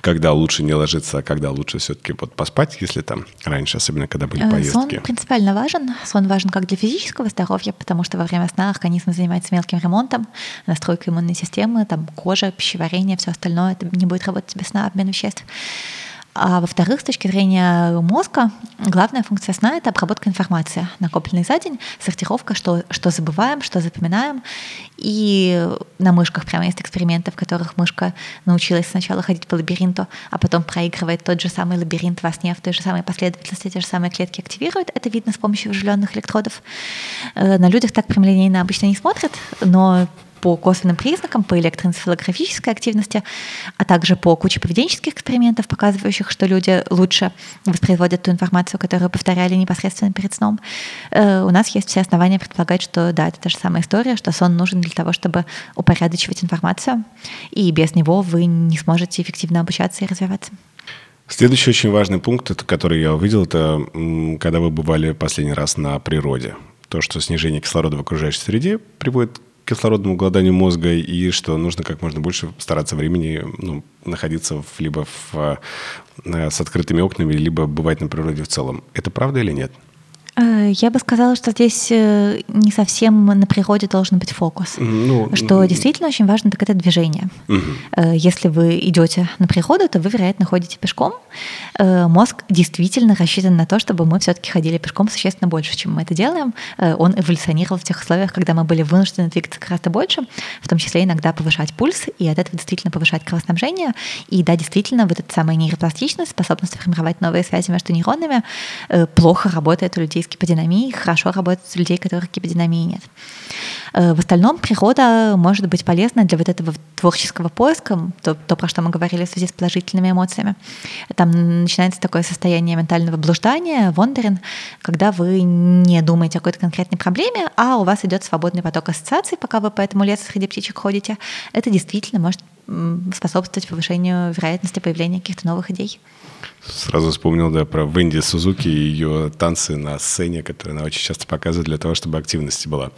когда лучше не ложиться, а когда лучше все-таки вот поспать, если там раньше, особенно когда были э, поездки.
Сон принципиально важен. Сон важен как для физического здоровья, потому что во время сна организм занимается мелким ремонтом, настройкой иммунной системы, там кожа, пищеварение, все остальное. Это не будет работать без сна, обмен веществ. А во-вторых, с точки зрения мозга, главная функция сна — это обработка информации, накопленной за день, сортировка, что, что забываем, что запоминаем. И на мышках прямо есть эксперименты, в которых мышка научилась сначала ходить по лабиринту, а потом проигрывает тот же самый лабиринт во сне в той же самой последовательности, те же самые клетки активирует. Это видно с помощью вживленных электродов. Э, на людях так прямолинейно обычно не смотрят, но по косвенным признакам, по электроэнцефалографической активности, а также по куче поведенческих экспериментов, показывающих, что люди лучше воспроизводят ту информацию, которую повторяли непосредственно перед сном. Э, у нас есть все основания предполагать, что да, это та же самая история, что сон нужен для того, чтобы упорядочивать информацию, и без него вы не сможете эффективно обучаться и развиваться.
Следующий очень важный пункт, который я увидел, это когда вы бывали последний раз на природе. То, что снижение кислорода в окружающей среде приводит кислородному голоданию мозга и что нужно как можно больше стараться времени ну, находиться в, либо в, э, с открытыми окнами, либо бывать на природе в целом. Это правда или нет?
Э, я бы сказала, что здесь э, не совсем на природе должен быть фокус. Ну, что действительно очень важно, так это движение. Угу. Если вы идете на природу, то вы, вероятно, ходите пешком. Мозг действительно рассчитан на то, чтобы мы все-таки ходили пешком существенно больше, чем мы это делаем. Он эволюционировал в тех условиях, когда мы были вынуждены двигаться гораздо больше, в том числе иногда повышать пульс, и от этого действительно повышать кровоснабжение. И да, действительно, вот эта самая нейропластичность, способность формировать новые связи между нейронами, плохо работает у людей с гиподинамией, хорошо работает у людей, у которых гиподинамии нет. Э, в остальном природа может быть полезна для вот этого творческого поиска, то, то, про что мы говорили в связи с положительными эмоциями. Там начинается такое состояние ментального блуждания, вондерин, когда вы не думаете о какой-то конкретной проблеме, а у вас идет свободный поток ассоциаций, пока вы по этому лесу среди птичек ходите. Это действительно может способствовать повышению вероятности появления каких-то новых идей.
Сразу вспомнил, да, про Венди Сузуки и ее танцы на сцене, которые она очень часто показывает для того, чтобы активности была.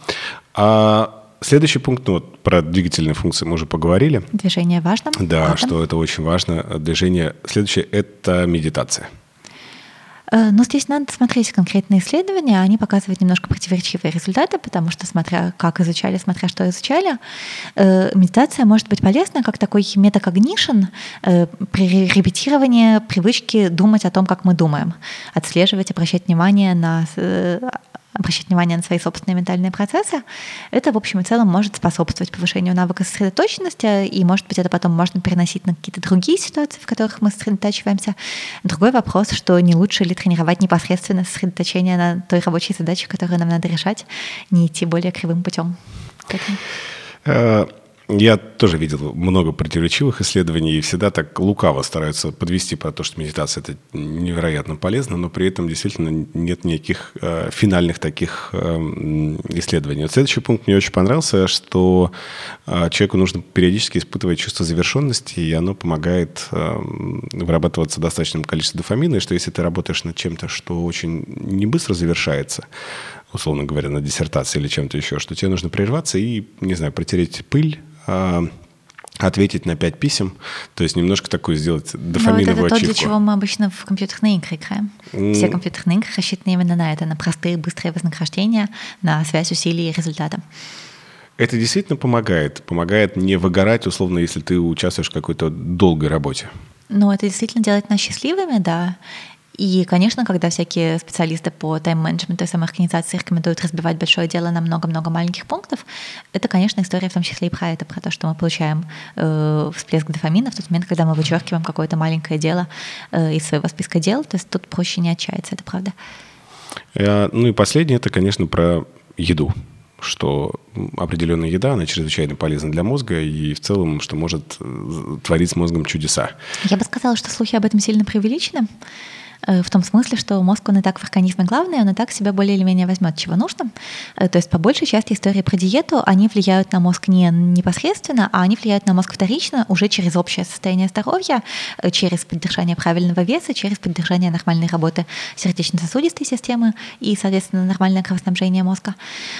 А Следующий пункт, ну вот про двигательные функции мы уже поговорили.
Движение важно.
Да, Ладно. что это очень важно. Движение. Следующее – это медитация.
Э, но здесь надо смотреть конкретные исследования, они показывают немножко противоречивые результаты, потому что смотря как изучали, смотря что изучали, э, медитация может быть полезна как такой метакогнишн э, при репетировании привычки думать о том, как мы думаем, отслеживать, обращать внимание на обращать внимание на свои собственные ментальные процессы, это, в общем и целом, может способствовать повышению навыка сосредоточенности, и, может быть, это потом можно переносить на какие-то другие ситуации, в которых мы сосредотачиваемся. Другой вопрос, что не лучше ли тренировать непосредственно сосредоточение на той рабочей задаче, которую нам надо решать, не идти более кривым путем.
Я тоже видел много противоречивых исследований и всегда так лукаво стараются подвести про то, что медитация это невероятно полезно, но при этом действительно нет никаких э, финальных таких э, исследований. Вот следующий пункт мне очень понравился, что э, человеку нужно периодически испытывать чувство завершенности, и оно помогает э, вырабатываться достаточным количеством дофамина, и что если ты работаешь над чем-то, что очень не быстро завершается, условно говоря, на диссертации или чем-то еще, что тебе нужно прерваться и, не знаю, протереть пыль, ответить на пять писем, то есть немножко такую сделать дофаминовую
Но
это
ачивку. то, для чего мы обычно в компьютерные игры играем. Mm. Все компьютерные игры рассчитаны именно на это, на простые, быстрые вознаграждения, на связь усилий и результата.
Это действительно помогает? Помогает не выгорать, условно, если ты участвуешь в какой-то долгой работе?
Ну, это действительно делает нас счастливыми, да. И, конечно, когда всякие специалисты по тайм-менеджменту и самоорганизации рекомендуют разбивать большое дело на много-много маленьких пунктов, это, конечно, история в том числе и про это, про то, что мы получаем э, всплеск дофамина в тот момент, когда мы вычеркиваем какое-то маленькое дело э, из своего списка дел. То есть тут проще не отчаяться, это правда.
Э, ну и последнее, это, конечно, про еду что определенная еда, она чрезвычайно полезна для мозга и в целом, что может э, творить с мозгом чудеса.
Я бы сказала, что слухи об этом сильно преувеличены. Э, в том смысле, что мозг, он и так в организме главный, он и так себя более или менее возьмет, чего нужно. Э, то есть по большей части истории про диету, они влияют на мозг не непосредственно, а они влияют на мозг вторично уже через общее состояние здоровья, э, через поддержание правильного веса, через поддержание нормальной работы сердечно-содистой системы и, соответственно, нормальное кровоснабжение мозга.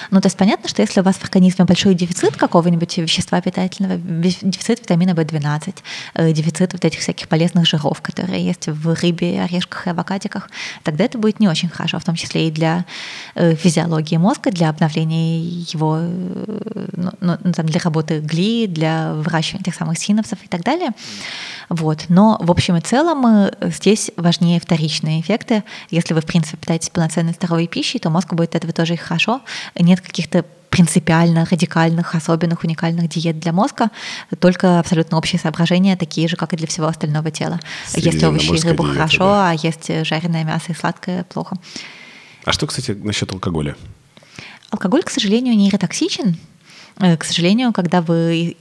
Ну, то есть понятно, что если у вас в организме большой дефицит какого-нибудь вещества питательного, дефицит витамина В12, дефицит вот этих всяких полезных жиров, которые есть в рыбе, орешках и авокадиках, тогда это будет не очень хорошо, в том числе и для э, физиологии мозга, для обновления его, э, ну, ну, там, для работы гли, для выращивания тех самых синапсов и так далее. Вот. Но в общем и целом э, здесь важнее вторичные эффекты. Если вы, в принципе, питаетесь полноценной здоровой пищей, то мозгу будет от этого тоже и хорошо. Нет каких-то принципиально радикальных, особенных, уникальных диет для мозга, только абсолютно общие соображения, такие же, как и для всего остального тела. Есть овощи и рыбу диета, хорошо, да. а есть жареное мясо и сладкое плохо.
А что, кстати, насчет алкоголя?
Алкоголь, к сожалению, нейротоксичен. Э, к сожалению, когда вы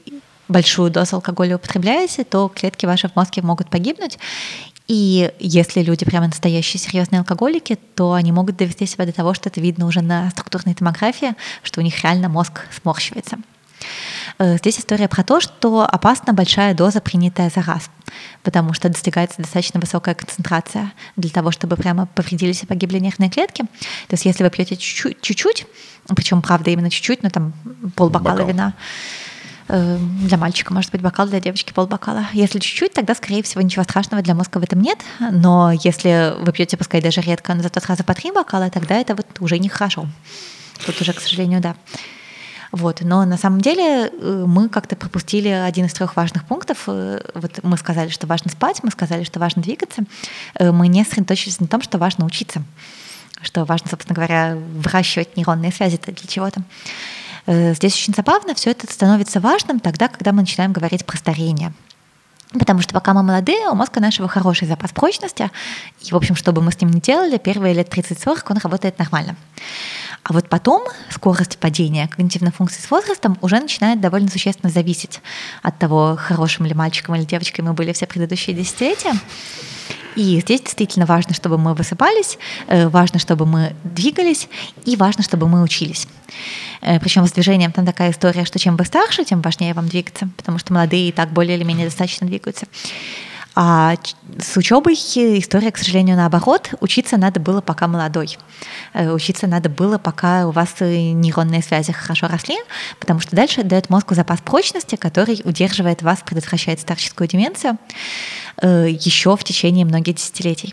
большую дозу алкоголя употребляете, то клетки ваши в мозге могут погибнуть. И если люди прямо настоящие серьезные алкоголики, то они могут довести себя до того, что это видно уже на структурной томографии, что у них реально мозг сморщивается. Э, здесь история про то, что опасна большая доза, принятая за раз, потому что достигается достаточно высокая концентрация для того, чтобы прямо повредились и погибли нервные клетки. То есть если вы пьете чуть-чуть, причем, правда, именно чуть-чуть, но там полбокала Бокал. вина, для мальчика, может быть, бокал, для девочки полбокала. Если чуть-чуть, тогда, скорее всего, ничего страшного для мозга в этом нет. Но если вы пьете, пускай даже редко, но зато сразу по три бокала, тогда это вот уже нехорошо. Тут уже, к сожалению, да. Вот. Но на самом деле э, мы как-то пропустили один из трех важных пунктов. Э, вот мы сказали, что важно спать, мы сказали, что важно двигаться. Мы не сосредоточились на том, что важно учиться, что важно, собственно говоря, выращивать нейронные связи для чего-то. Э, здесь очень забавно, все это становится важным тогда, когда мы начинаем говорить про старение. Потому что пока мы молодые, у мозга нашего хороший запас прочности, и, в общем, что бы мы с ним ни делали, первые лет 30-40 он работает нормально. А вот потом скорость падения когнитивной функции с возрастом уже начинает довольно существенно зависеть от того, хорошим ли мальчиком или девочкой мы были все предыдущие десятилетия. И здесь действительно важно, чтобы мы высыпались, э, важно, чтобы мы двигались, и важно, чтобы мы учились. Э, Причем с движением там такая история, что чем вы старше, тем важнее вам двигаться, потому что молодые и так более или менее достаточно двигаются. А с учебой история, к сожалению, наоборот. Учиться надо было, пока молодой. Э, учиться надо было, пока у вас нейронные связи хорошо росли, потому что дальше дает мозгу запас прочности, который удерживает вас, предотвращает старческую деменцию э, еще в течение многих десятилетий.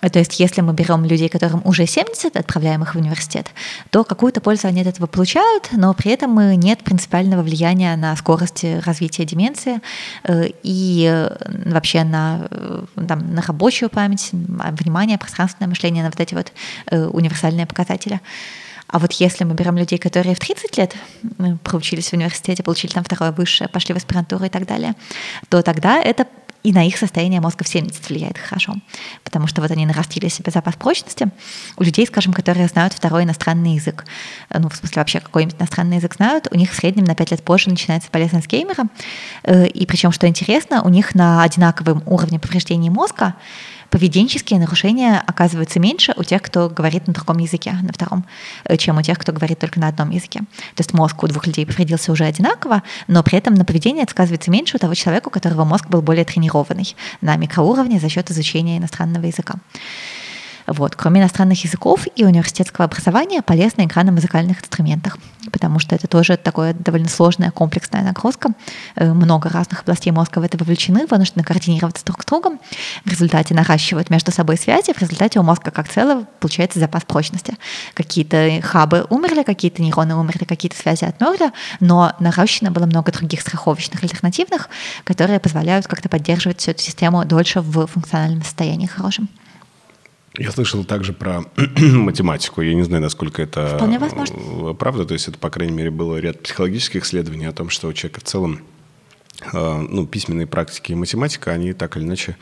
То есть если мы берем людей, которым уже 70, отправляем их в университет, то какую-то пользу они от этого получают, но при этом нет принципиального влияния на скорость развития деменции э, и э, вообще на, э, там, на рабочую память, внимание, пространственное мышление, на вот эти вот универсальные показатели. А вот если мы берем людей, которые в 30 лет проучились в университете, получили там второе высшее, пошли в аспирантуру и так далее, то тогда это и на их состояние мозга в 70 влияет хорошо. Потому что вот они нарастили себе запас прочности. У людей, скажем, которые знают второй иностранный язык, ну, в смысле вообще какой-нибудь иностранный язык знают, у них в среднем на 5 лет позже начинается полезность геймера. Э, и причем, что интересно, у них на одинаковом уровне повреждений мозга поведенческие нарушения оказываются меньше у тех, кто говорит на другом языке, на втором, э, чем у тех, кто говорит только на одном языке. То есть мозг у двух людей повредился уже одинаково, но при этом на поведение это меньше у того человека, у которого мозг был более тренированный на микроуровне за счет изучения иностранного языка. Вот. Кроме иностранных языков и университетского образования полезна игра на музыкальных инструментах, потому что это тоже такое довольно сложная, комплексная нагрузка. Э, много разных областей мозга в это вовлечены, вынуждены координироваться друг с другом. В результате наращивают между собой связи, в результате у мозга как целого получается запас прочности. Какие-то хабы умерли, какие-то нейроны умерли, какие-то связи отмерли, но наращено было много других страховочных альтернативных, которые позволяют как-то поддерживать всю эту систему дольше в функциональном состоянии хорошем.
Я слышал также про математику. Я не знаю, насколько это
Вполне возможно.
правда. То есть это, по крайней мере, было ряд психологических исследований о том, что у человека в целом Э, ну, письменные практики и математика, они так или иначе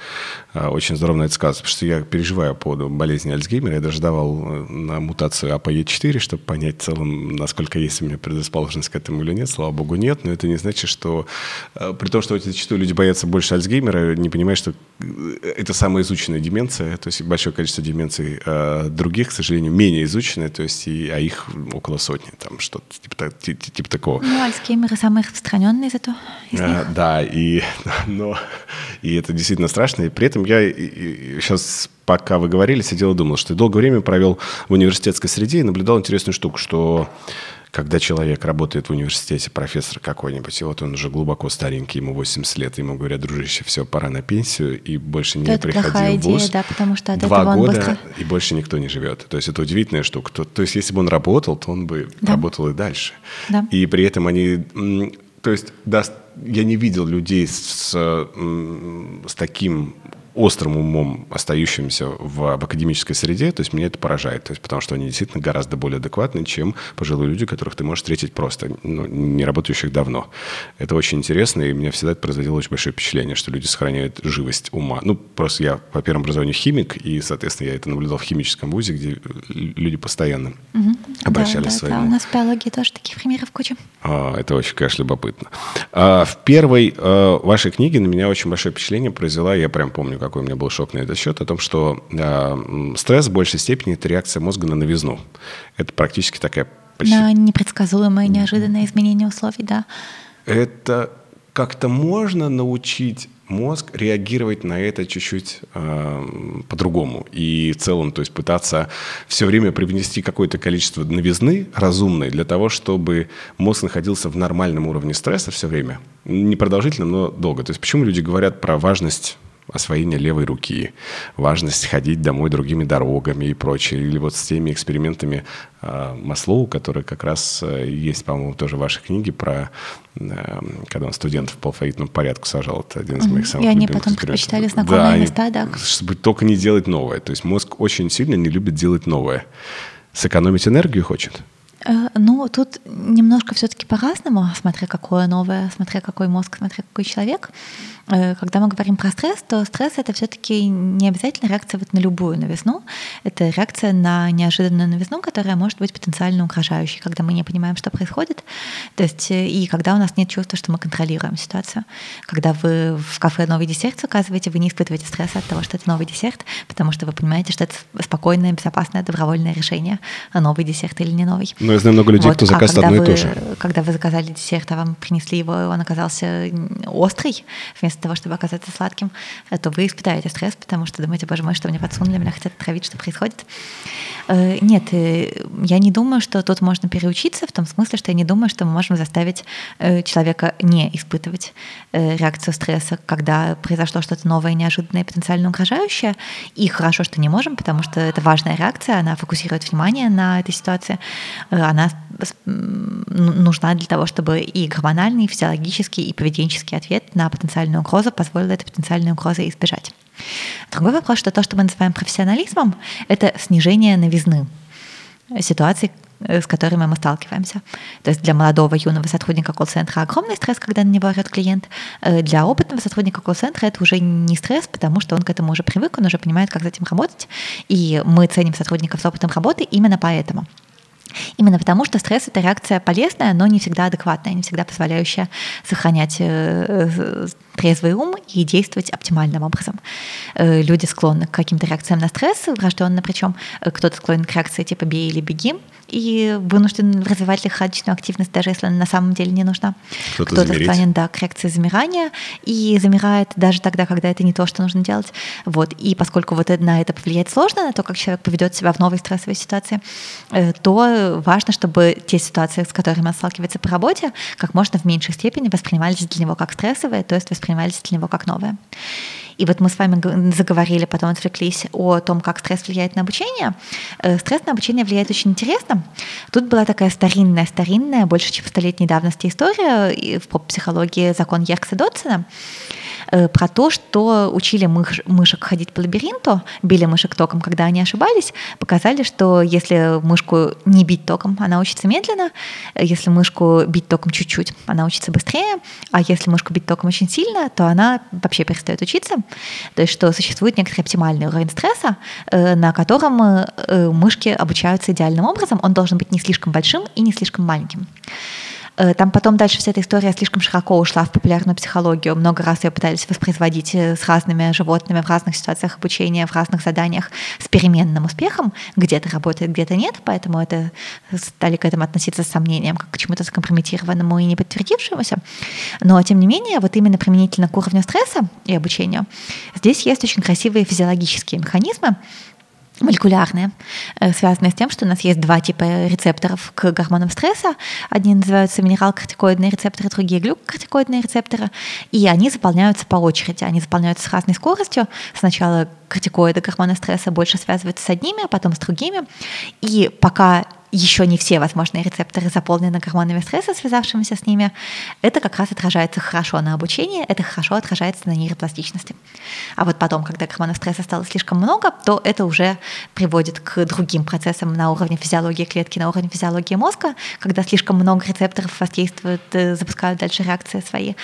э, очень здорово на это сказывают. Потому что я переживаю по поводу болезни Альцгеймера. Я даже давал э, на мутацию АПЕ4, чтобы понять в целом, насколько есть у меня предрасположенность к этому или нет. Слава богу, нет. Но это не значит, что... При том, что эти зачастую люди боятся больше Альцгеймера, не понимают, что это самая изученная деменция. То есть большое количество деменций других, к сожалению, менее изученные. То есть, и, а их около сотни. Там что-то типа, типа, типа такого.
Ну, Альцгеймер самый распространенный зато из них.
Да, и, но, и это действительно страшно. И при этом я сейчас, пока вы говорили, сидел и думал, что я долгое время провел в университетской среде и наблюдал интересную штуку, что когда человек работает в университете, профессор какой-нибудь, и вот он уже глубоко старенький, ему 80 лет, ему говорят, дружище, все, пора на пенсию, и больше не
то
приходи
в ВУЗ.
Идея,
да, потому что от
Два
этого
года,
быстро...
и больше никто не живет. То есть это удивительная штука. То, то есть если бы он работал, то он бы да. работал и дальше.
Да.
И при этом они... То есть даст я не видел людей с, с таким острым умом, остающимся в, в академической среде, то есть меня это поражает, то есть потому что они действительно гораздо более адекватны, чем пожилые люди, которых ты можешь встретить просто, ну, не работающих давно. Это очень интересно, и меня всегда это производило очень большое впечатление, что люди сохраняют живость ума. Ну, просто я по первому образованию химик, и, соответственно, я это наблюдал в химическом вузе, где люди постоянно угу. обращались
да, да,
своим.
Да, у нас в биологии тоже таких примеров куча.
А, это очень, конечно, любопытно. А, в первой а, вашей книге на меня очень большое впечатление произвела, я прям помню, какой у меня был шок на этот счет, о том, что э, стресс в большей степени это реакция мозга на новизну. Это практически такая...
Почти... На нередсказуемое, неожиданное изменение условий, да.
Это как-то можно научить мозг реагировать на это чуть-чуть э, по-другому. И в целом, то есть пытаться все время привнести какое-то количество новизны разумной для того, чтобы мозг находился в нормальном уровне стресса все время. Не продолжительно, но долго. То есть почему люди говорят про важность освоение левой руки, важность ходить домой другими дорогами и прочее. Или вот с теми экспериментами э, Маслоу, которые как раз э, есть, по-моему, тоже в вашей книге про, э, когда он студентов по алфавитному порядку сажал. Это один из моих самых
И они потом предпочитали знакомые да, места, да.
Чтобы только не делать новое. То есть мозг очень сильно не любит делать новое. Сэкономить энергию хочет.
Э, ну, тут немножко все-таки по-разному, смотря какое новое, смотря какой мозг, смотря какой человек. Э, когда мы говорим про стресс, то стресс это все-таки не обязательно реакция вот на любую новизну. Это реакция на неожиданную новизну, которая может быть потенциально угрожающей, когда мы не понимаем, что происходит. То есть э, и когда у нас нет чувства, что мы контролируем ситуацию. Когда вы в кафе новый десерт заказываете, вы не испытываете стресса от того, что это новый десерт, потому что вы понимаете, что это спокойное, безопасное, добровольное решение, новый десерт или не новый.
Но я знаю много людей, вот. кто заказывает а одно
вы,
и то же.
Когда вы заказали десерт, а вам принесли его, и он оказался острый, вместо того, чтобы оказаться сладким, то вы испытаете стресс, потому что думаете, боже мой, что мне подсунули, меня хотят травить, что происходит. Э, нет, э, я не думаю, что тут можно переучиться, в том смысле, что я не думаю, что мы можем заставить э, человека не испытывать реакцию стресса, когда произошло что-то новое, неожиданное, потенциально угрожающее. И хорошо, что не можем, потому что это важная реакция, она фокусирует внимание на этой ситуации, она нужна для того, чтобы и гормональный, и физиологический, и поведенческий ответ на потенциальную угрозу позволил этой потенциальной угрозы избежать. Другой вопрос, что то, что мы называем профессионализмом, это снижение новизны ситуации, э, с которыми мы сталкиваемся. То есть для молодого юного сотрудника колл-центра огромный стресс, когда на него орет клиент. Э, для опытного сотрудника колл-центра это уже не стресс, потому что он к этому уже привык, он уже понимает, как с этим работать. И мы ценим сотрудников с опытом работы именно поэтому. Именно потому, что стресс — это реакция полезная, но не всегда адекватная, не всегда позволяющая сохранять э, трезвый ум и действовать оптимальным образом. Э, люди склонны к каким-то реакциям на стресс, врожденно причем. Э, кто-то склонен к реакции типа «бей или беги», и вынужден развивать лихорадочную активность, даже если она на самом деле не нужна.
Кто-то,
Кто-то склонен да, к реакции замирания и замирает даже тогда, когда это не то, что нужно делать. Вот. И поскольку вот на это повлиять сложно, на то, как человек поведет себя в новой стрессовой ситуации, э, важно, чтобы те ситуации, с которыми он сталкивается по работе, как можно в меньшей степени воспринимались для него как стрессовые, то есть воспринимались для него как новые. И вот мы с вами заговорили, потом отвлеклись о том, как стресс влияет на обучение. Э, стресс на обучение влияет очень интересно. Тут была такая старинная, старинная, больше чем столетней давности история в поп-психологии закон Еркса Дотсона. Э, про то, что учили мыш, мышек ходить по лабиринту, били мышек током, когда они ошибались, показали, что если мышку не бить током, она учится медленно, если мышку бить током чуть-чуть, она учится быстрее, а если мышку бить током очень сильно, то она вообще перестает учиться. То есть что существует некоторый оптимальный уровень стресса, э, на котором э, мышки обучаются идеальным образом, он должен быть не слишком большим и не слишком маленьким. Э, там потом дальше вся эта история слишком широко ушла в популярную психологию. Много раз ее пытались воспроизводить э, с разными животными в разных ситуациях обучения, в разных заданиях с переменным успехом. Где-то работает, где-то нет, поэтому это стали к этому относиться с сомнением, как к чему-то скомпрометированному и не подтвердившемуся. Но, тем не менее, вот именно применительно к уровню стресса и обучению, здесь есть очень красивые физиологические механизмы, молекулярные, э, связанные с тем, что у нас есть два типа рецепторов к гормонам стресса. Одни называются минерал-кортикоидные рецепторы, другие глюкокортикоидные рецепторы. И они заполняются по очереди, они заполняются с разной скоростью. Сначала кортикоиды, гормоны стресса, больше связываются с одними, а потом с другими. И пока еще не все возможные рецепторы заполнены гормонами стресса, связавшимися с ними, это как раз отражается хорошо на обучении, это хорошо отражается на нейропластичности. А вот потом, когда гормонов стресса стало слишком много, то это уже приводит к другим процессам на уровне физиологии клетки, на уровне физиологии мозга, когда слишком много рецепторов воздействуют, э, запускают дальше реакции свои.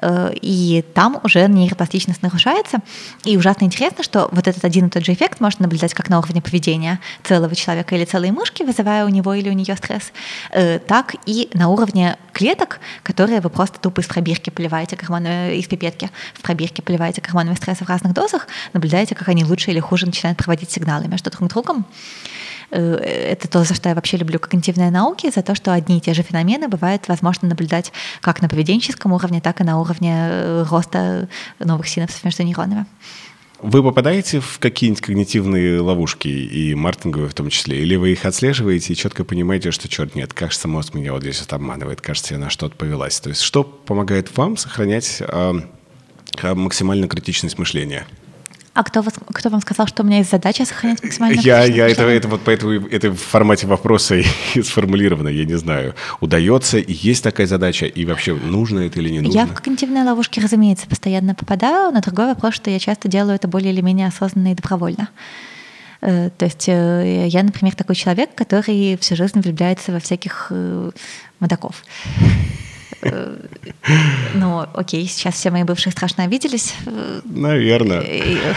Э, и там уже нейропластичность нарушается. И ужасно интересно, что вот этот один и тот же эффект можно наблюдать как на уровне поведения целого человека или целой мышки, вызывая у него или у нее стресс, э, так и на уровне клеток, которые вы просто тупо из пробирки поливаете гормонами, из пипетки в пробирке поливаете гормонами стресса в разных дозах, наблюдаете, как они лучше или хуже начинают проводить сигналы между друг другом. Э, это то, за что я вообще люблю когнитивные науки, за то, что одни и те же феномены бывает возможно наблюдать как на поведенческом уровне, так и на уровне э, роста новых синапсов между нейронами.
Вы попадаете в какие-нибудь когнитивные ловушки, и маркетинговые в том числе, или вы их отслеживаете и четко понимаете, что, черт, нет, кажется, мозг меня вот здесь вот обманывает, кажется, я на что-то повелась. То есть что помогает вам сохранять э, максимальную критичность мышления?
А кто, вас, кто вам сказал, что у меня есть задача сохранять максимально?
Я, я это, это вот поэтому это в формате вопроса и сформулировано, я не знаю. Удается, и есть такая задача, и вообще нужно это или не нужно?
Я в когнитивные ловушки, разумеется, постоянно попадаю, но другой вопрос, что я часто делаю это более или менее осознанно и добровольно. Э, то есть э, я, например, такой человек, который всю жизнь влюбляется во всяких э, мудаков. Ну, окей, сейчас все мои бывшие страшно обиделись.
Наверное.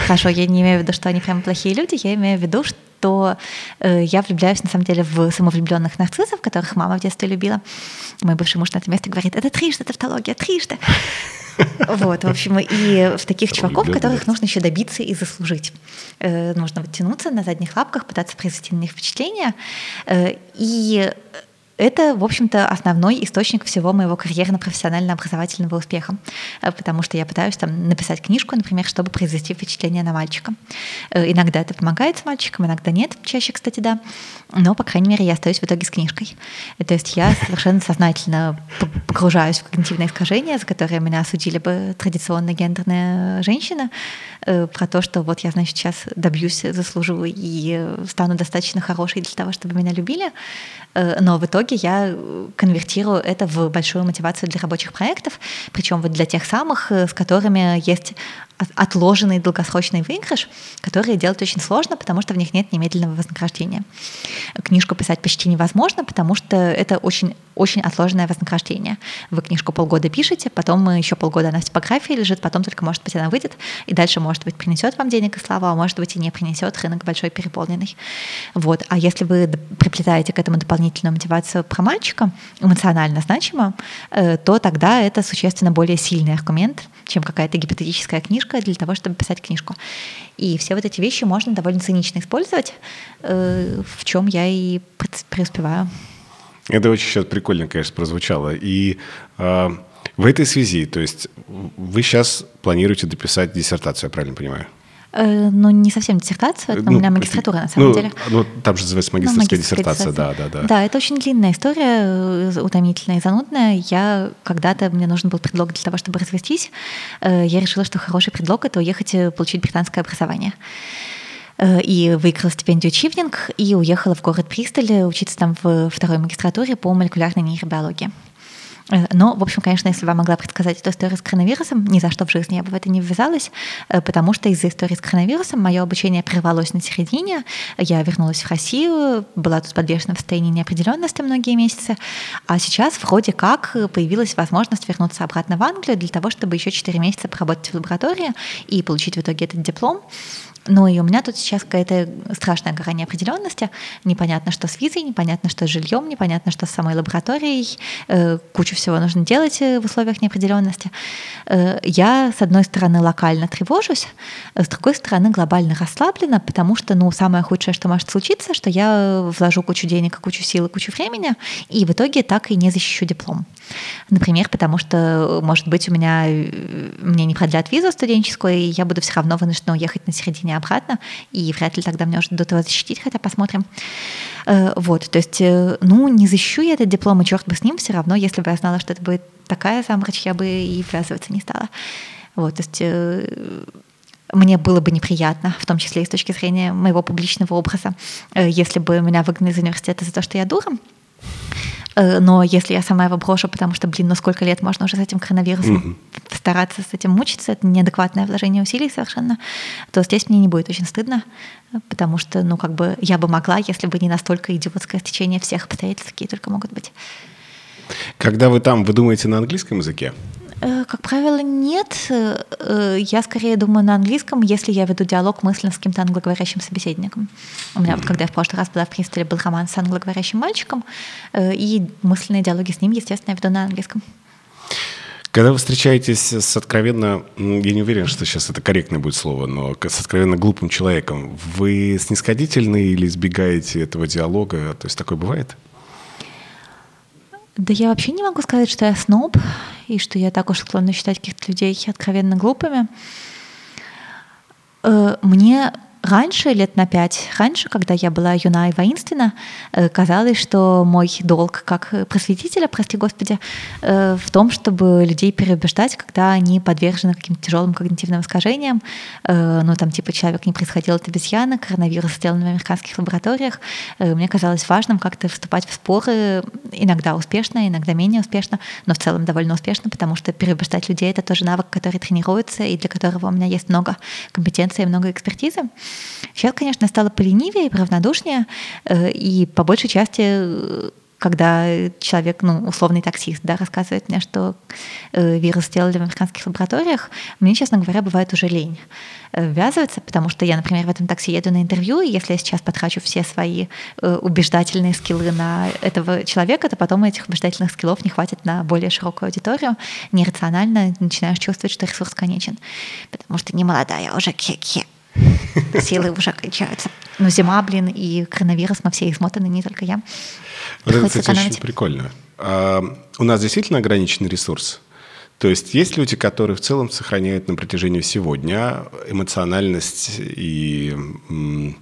Хорошо, я не имею в виду, что они прям плохие люди, я имею в виду, что я влюбляюсь, на самом деле, в самовлюбленных нарциссов, которых мама в детстве любила. Мой бывший муж на это место говорит, это трижды тавтология, трижды. Вот, в общем, и в таких чуваков, которых нужно еще добиться и заслужить. Нужно вот тянуться на задних лапках, пытаться произвести на них впечатление. И это, в общем-то, основной источник всего моего карьерно-профессионально-образовательного успеха, э, потому что я пытаюсь там написать книжку, например, чтобы произвести впечатление на мальчика. Э, иногда это помогает с мальчиком, иногда нет, чаще, кстати, да, но, по крайней мере, я остаюсь в итоге с книжкой. То есть я совершенно сознательно погружаюсь в когнитивные искажения, за которые меня осудили бы традиционно гендерные женщины, э, про то, что вот я, значит, сейчас добьюсь, заслужу и стану достаточно хорошей для того, чтобы меня любили, но в итоге итоге я э, конвертирую это в большую мотивацию для рабочих проектов, причем вот для тех самых, э, с которыми есть отложенный долгосрочный выигрыш, которые делать очень сложно, потому что в них нет немедленного вознаграждения. Книжку писать почти невозможно, потому что это очень, очень отложенное вознаграждение. Вы книжку полгода пишете, потом еще полгода она в типографии лежит, потом только, может быть, она выйдет, и дальше, может быть, принесет вам денег и слава, а может быть, и не принесет, рынок большой переполненный. Вот. А если вы приплетаете к этому дополнительную мотивацию про мальчика, эмоционально значимо, э, то тогда это существенно более сильный аргумент, чем какая-то гипотетическая книжка для того, чтобы писать книжку. И все вот эти вещи можно довольно цинично использовать, э, в чем я и преуспеваю.
Это очень сейчас прикольно, конечно, прозвучало. И э, в этой связи, то есть вы сейчас планируете дописать диссертацию, я правильно понимаю?
Э, ну, не совсем диссертация, это ну, у меня магистратура на самом
ну,
деле.
Ну, там же называется магистрская, ну, магистрская диссертация, диссертация, да, да, да.
Да, это очень длинная история, э, утомительная и занудная. Я когда-то, мне нужен был предлог для того, чтобы развестись. Э, я решила, что хороший предлог — это уехать получить британское образование и выиграла стипендию Чивнинг и уехала в город Пристоль учиться там в второй магистратуре по молекулярной нейробиологии. Э, но, в общем, конечно, если бы я могла предсказать эту историю с коронавирусом, ни за что в жизни я бы в это не ввязалась, э, потому что из-за истории с коронавирусом мое обучение прервалось на середине, я вернулась в Россию, была тут подвешена в состоянии неопределенности многие месяцы, а сейчас вроде как появилась возможность вернуться обратно в Англию для того, чтобы еще 4 месяца поработать в лаборатории и получить в итоге этот диплом. Ну и у меня тут сейчас какая-то страшная гора неопределенности. Непонятно, что с визой, непонятно, что с жильем, непонятно, что с самой лабораторией. Э, кучу всего нужно делать э, в условиях неопределенности. Э, я, с одной стороны, локально тревожусь, с другой стороны, глобально расслаблена, потому что, ну, самое худшее, что может случиться, что я вложу кучу денег, кучу сил кучу времени, и в итоге так и не защищу диплом. Например, потому что, может быть, у меня мне не продлят визу студенческую, и я буду все равно вынуждена уехать на середине обратно, и вряд ли тогда мне уже дадут его защитить, хотя посмотрим. Э, вот, то есть, э, ну, не защищу я этот диплом, и черт бы с ним, все равно, если бы я знала, что это будет такая заморочь, я бы и ввязываться не стала. Вот, то есть э, мне было бы неприятно, в том числе и с точки зрения моего публичного образа, если бы меня выгнали из университета за то, что я дура. Э, но если я сама его брошу, потому что, блин, ну сколько лет можно уже с этим коронавирусом mm-hmm. стараться с этим мучиться, это неадекватное вложение усилий совершенно, то здесь мне не будет очень стыдно, потому что, ну, как бы я бы могла, если бы не настолько идиотское стечение всех обстоятельств, какие только могут быть.
Когда вы там, вы думаете на английском языке?
Э, как правило, нет. Э, я скорее думаю на английском, если я веду диалог мысленно с каким-то англоговорящим собеседником. У меня вот, когда я в прошлый раз была в Пристоле, был роман с англоговорящим мальчиком, э, и мысленные диалоги с ним, естественно, я веду на английском.
Когда вы встречаетесь с откровенно, я не уверен, что сейчас это корректное будет слово, но с откровенно глупым человеком, вы снисходительны или избегаете этого диалога? То есть такое бывает?
Да я вообще не могу сказать, что я сноб, и что я так уж склонна считать каких-то людей откровенно глупыми. Э, мне раньше, лет на пять раньше, когда я была юна и воинственна, э, казалось, что мой долг как просветителя, прости господи, э, в том, чтобы людей переубеждать, когда они подвержены каким-то тяжелым когнитивным искажениям. Э, ну, там, типа, человек не происходил от обезьяны, коронавирус сделан в американских лабораториях. Мне казалось важным как-то вступать в споры, иногда успешно, иногда менее успешно, но в целом довольно успешно, потому что переубеждать людей — это тоже навык, который тренируется, и для которого у меня есть много компетенции и много экспертизы. Сейчас, конечно, стало поленивее и равнодушнее, э, и по большей части э, когда человек, ну, условный таксист, да, рассказывает мне, что э, вирус сделали в американских лабораториях, мне, честно говоря, бывает уже лень ввязываться, потому что я, например, в этом такси еду на интервью, и если я сейчас потрачу все свои убеждательные скиллы на этого человека, то потом этих убеждательных скиллов не хватит на более широкую аудиторию. Нерационально начинаешь чувствовать, что ресурс конечен, потому что не молодая, уже ке-ке. Силы уже кончаются. Но зима, блин, и коронавирус, мы все измотаны, не только я.
Вот это, кстати, очень прикольно. А, у нас действительно ограниченный ресурс. То есть есть люди, которые в целом сохраняют на протяжении всего дня эмоциональность и в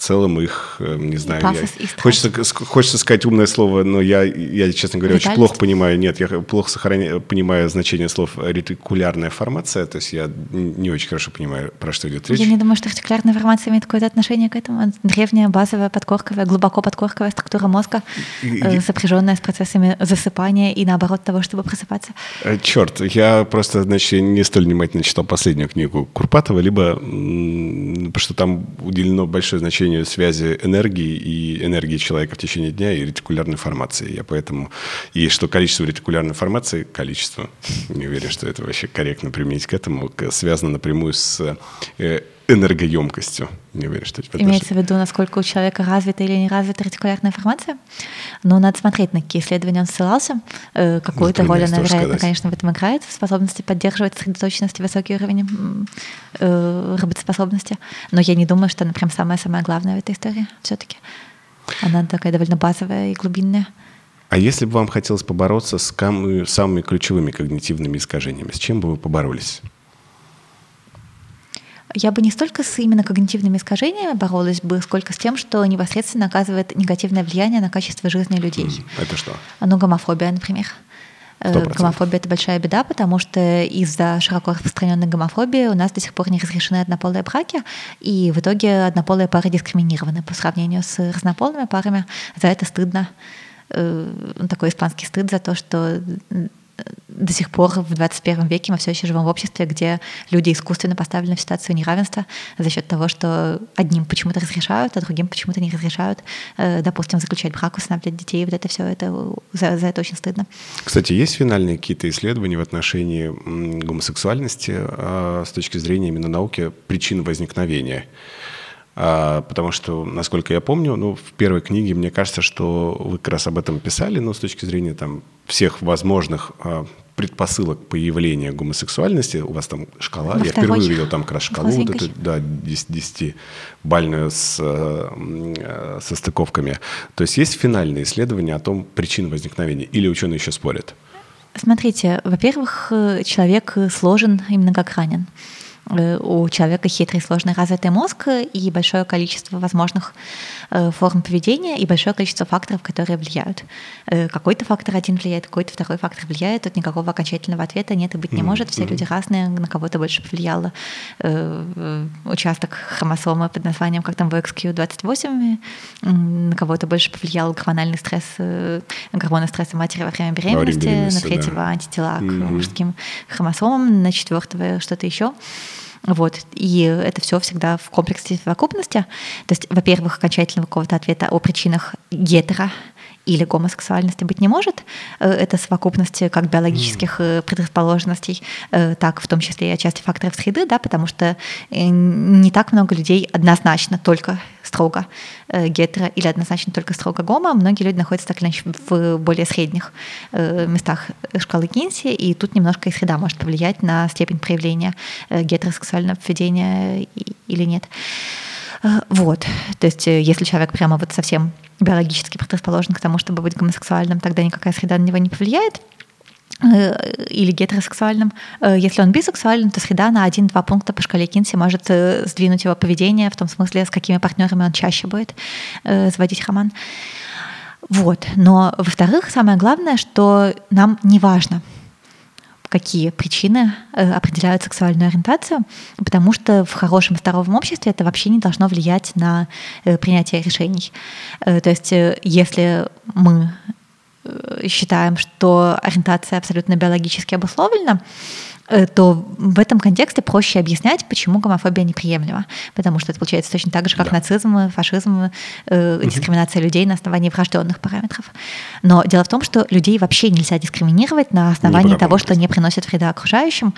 целом их, э, не знаю, я, хочется, хочется сказать умное слово, но я, я честно говоря, очень плохо понимаю, нет, я плохо сохраняю, понимаю значение слов ретикулярная формация, то есть я не очень хорошо понимаю, про что идет речь.
Я не думаю, что ретикулярная формация имеет какое-то отношение к этому. Древняя базовая подкорковая, глубоко подкорковая структура мозга, и, э, сопряженная с процессами засыпания и наоборот того, чтобы просыпаться.
Э, черт, я просто, значит, не столь внимательно читал последнюю книгу Курпатова, либо потому что там уделено большое значение связи энергии и энергии человека в течение дня и ретикулярной формации. Я поэтому... И что количество ретикулярной формации, количество, не уверен, что это вообще корректно применить к этому, связано напрямую с э, энергоемкостью. Не уверен, что
это Имеется в виду, насколько у человека развита или не развита ретикулярная информация? Но надо смотреть, на какие исследования он ссылался. Э, какую-то роль она, вероятно, конечно, в этом играет, в способности поддерживать сосредоточенность и высокий уровень э, работоспособности. Но я не думаю, что она прям самая-самая главная в этой истории все-таки. Она такая довольно базовая и глубинная.
А если бы вам хотелось побороться с самыми ключевыми когнитивными искажениями, с чем бы вы поборолись?
Я бы не столько с именно когнитивными искажениями боролась бы, сколько с тем, что непосредственно оказывает негативное влияние на качество жизни людей.
Это что?
Ну, гомофобия, например. 100%. Э, гомофобия — это большая беда, потому что из-за широко распространенной гомофобии у нас до сих пор не разрешены однополые браки, и в итоге однополые пары дискриминированы по сравнению с разнополыми парами. За это стыдно. Э, такой испанский стыд за то, что до сих пор в 21 веке мы все еще живем в обществе, где люди искусственно поставлены в ситуацию неравенства за счет того, что одним почему-то разрешают, а другим почему-то не разрешают, э, допустим, заключать брак, усыновлять детей. Вот это все, это, за, за это очень стыдно.
Кстати, есть финальные какие-то исследования в отношении гомосексуальности а, с точки зрения именно науки причин возникновения? А, потому что, насколько я помню, ну, в первой книге, мне кажется, что вы как раз об этом писали, но с точки зрения там всех возможных а, предпосылок появления гомосексуальности, у вас там шкала, Во я впервые увидел там как раз шкалу, вот эту, да, 10-бальную с, э, со стыковками. То есть есть финальные исследования о том, причин возникновения, или ученые еще спорят?
Смотрите, во-первых, человек сложен именно как ранен. Э, у человека хитрый, сложный, развитый мозг и большое количество возможных э, форм поведения и большое количество факторов, которые влияют. Э, какой-то фактор один влияет, какой-то второй фактор влияет. Тут никакого окончательного ответа нет и быть не может. Все люди разные, на кого-то больше повлияло участок хромосомы под названием, как там в XQ28, на кого-то больше повлиял гормональный стресс, гормоны стресса матери во время беременности, на третьего да. антитела к mm-hmm. мужским хромосомам, на четвертого что-то еще. Вот. И это все всегда в комплексе совокупности. То есть, во-первых, окончательного какого-то ответа о причинах гетера или гомосексуальности быть не может. Э, это совокупность как биологических mm. предрасположенностей, э, так в том числе и отчасти факторов среды, да, потому что не так много людей однозначно только строго гетеро или однозначно только строго гомо. Многие люди находятся так или иначе в более средних местах шкалы Кинси, и тут немножко и среда может повлиять на степень проявления гетеросексуального поведения или нет. Вот. То есть, если человек прямо вот совсем биологически предрасположен к тому, чтобы быть гомосексуальным, тогда никакая среда на него не повлияет э, или гетеросексуальным. Э, если он бисексуален, то среда на один-два пункта по шкале Кинси может э, сдвинуть его поведение, в том смысле, с какими партнерами он чаще будет заводить роман. Вот. Но, во-вторых, самое главное, что нам не важно, какие причины э, определяют сексуальную ориентацию, потому что в хорошем здоровом обществе это вообще не должно влиять на э, принятие решений. Э, то есть если мы считаем, что ориентация абсолютно биологически обусловлена, то в этом контексте проще объяснять, почему гомофобия неприемлема. Потому что это получается точно так же, как да. нацизм, фашизм, э, дискриминация людей на основании врожденных параметров. Но дело в том, что людей вообще нельзя дискриминировать на основании того, что не приносит вреда окружающим.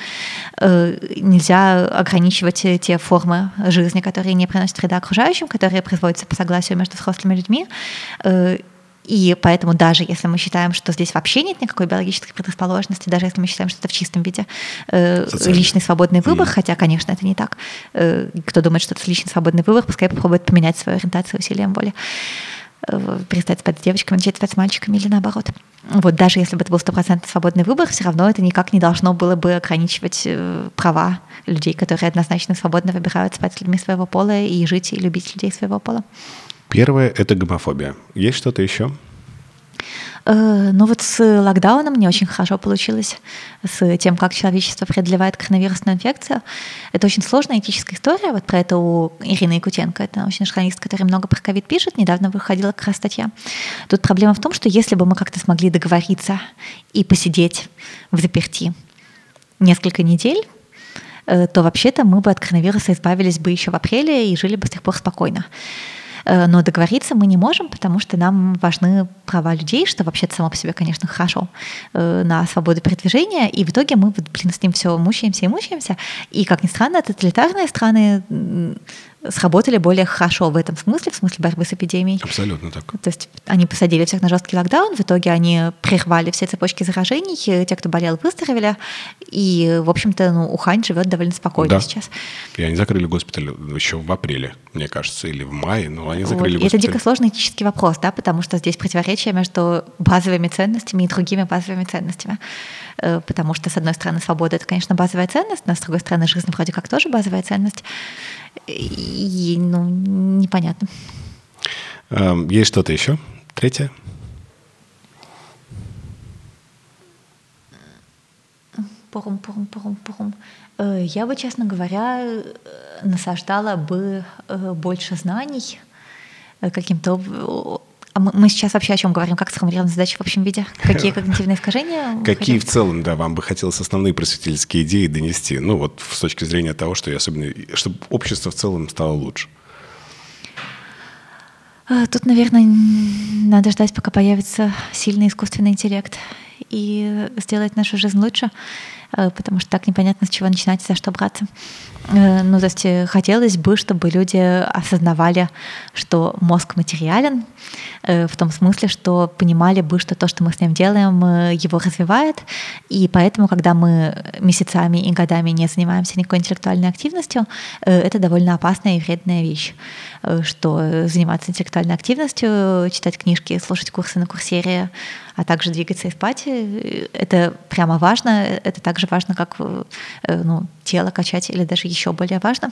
Э, нельзя ограничивать те формы жизни, которые не приносят вреда окружающим, которые производятся по согласию между взрослыми людьми. Э, и поэтому даже если мы считаем, что здесь вообще нет никакой биологической предрасположенности, даже если мы считаем, что это в чистом виде э, личный свободный выбор, mm. хотя, конечно, это не так. Э, кто думает, что это личный свободный выбор, пускай попробует поменять свою ориентацию усилием воли э, перестать спать с девочками, начать спать с мальчиками или наоборот. Вот даже если бы это был стопроцентно свободный выбор, все равно это никак не должно было бы ограничивать э, права людей, которые однозначно свободно выбирают спать с людьми своего пола и жить и любить людей своего пола.
Первое — это гомофобия. Есть что-то еще?
Э, ну вот с локдауном не очень хорошо получилось, с тем, как человечество преодолевает коронавирусную инфекцию. Это очень сложная этическая история. Вот про это у Ирины Якутенко, это научный журналист, который много про ковид пишет, недавно выходила как раз статья. Тут проблема в том, что если бы мы как-то смогли договориться и посидеть в заперти, несколько недель, то вообще-то мы бы от коронавируса избавились бы еще в апреле и жили бы с тех пор спокойно. Э, но договориться мы не можем, потому что нам важны права людей, что вообще-то само по себе, конечно, хорошо, э, на свободу передвижения, и в итоге мы, блин, с ним все мучаемся и мучаемся, и, как ни странно, тоталитарные страны сработали более хорошо в этом смысле, в смысле борьбы с эпидемией.
Абсолютно так.
То есть они посадили всех на жесткий локдаун, в итоге они прервали все цепочки заражений, те, кто болел, выздоровели, и, в общем-то, ну, Ухань живет довольно спокойно да. сейчас.
И они закрыли госпиталь еще в апреле, мне кажется, или в мае, но они закрыли вот.
госпиталь. это дико сложный этический вопрос, да, потому что здесь противоречие между базовыми ценностями и другими базовыми ценностями. Э, потому что, с одной стороны, свобода — это, конечно, базовая ценность, но, с другой стороны, жизнь вроде как тоже базовая ценность. И, ну, непонятно.
Эм, есть что-то еще? Третье?
Пурум, пурум, пурум, пурум. Э, я бы, честно говоря, э, насаждала бы больше знаний каким-то а мы сейчас вообще о чем говорим? Как сформулировать задачи в общем виде? Какие когнитивные искажения?
Какие в целом, да, вам бы хотелось основные просветительские идеи донести? Ну вот с точки зрения того, что особенно, чтобы общество в целом стало лучше.
А, тут, наверное, надо ждать, пока появится сильный искусственный интеллект и сделать нашу жизнь лучше, потому что так непонятно, с чего начинать, за что браться. Э, ну, то есть э, хотелось бы, чтобы люди осознавали, что мозг материален, э, в том смысле, что понимали бы, что то, что мы с ним делаем, его развивает, и поэтому, когда мы месяцами и годами не занимаемся никакой интеллектуальной активностью, это довольно опасная и вредная вещь, что заниматься интеллектуальной активностью, читать книжки, слушать курсы на курсере, а также двигаться и спать, это прямо важно, это так же важно, как ну, тело качать или даже еще более важно.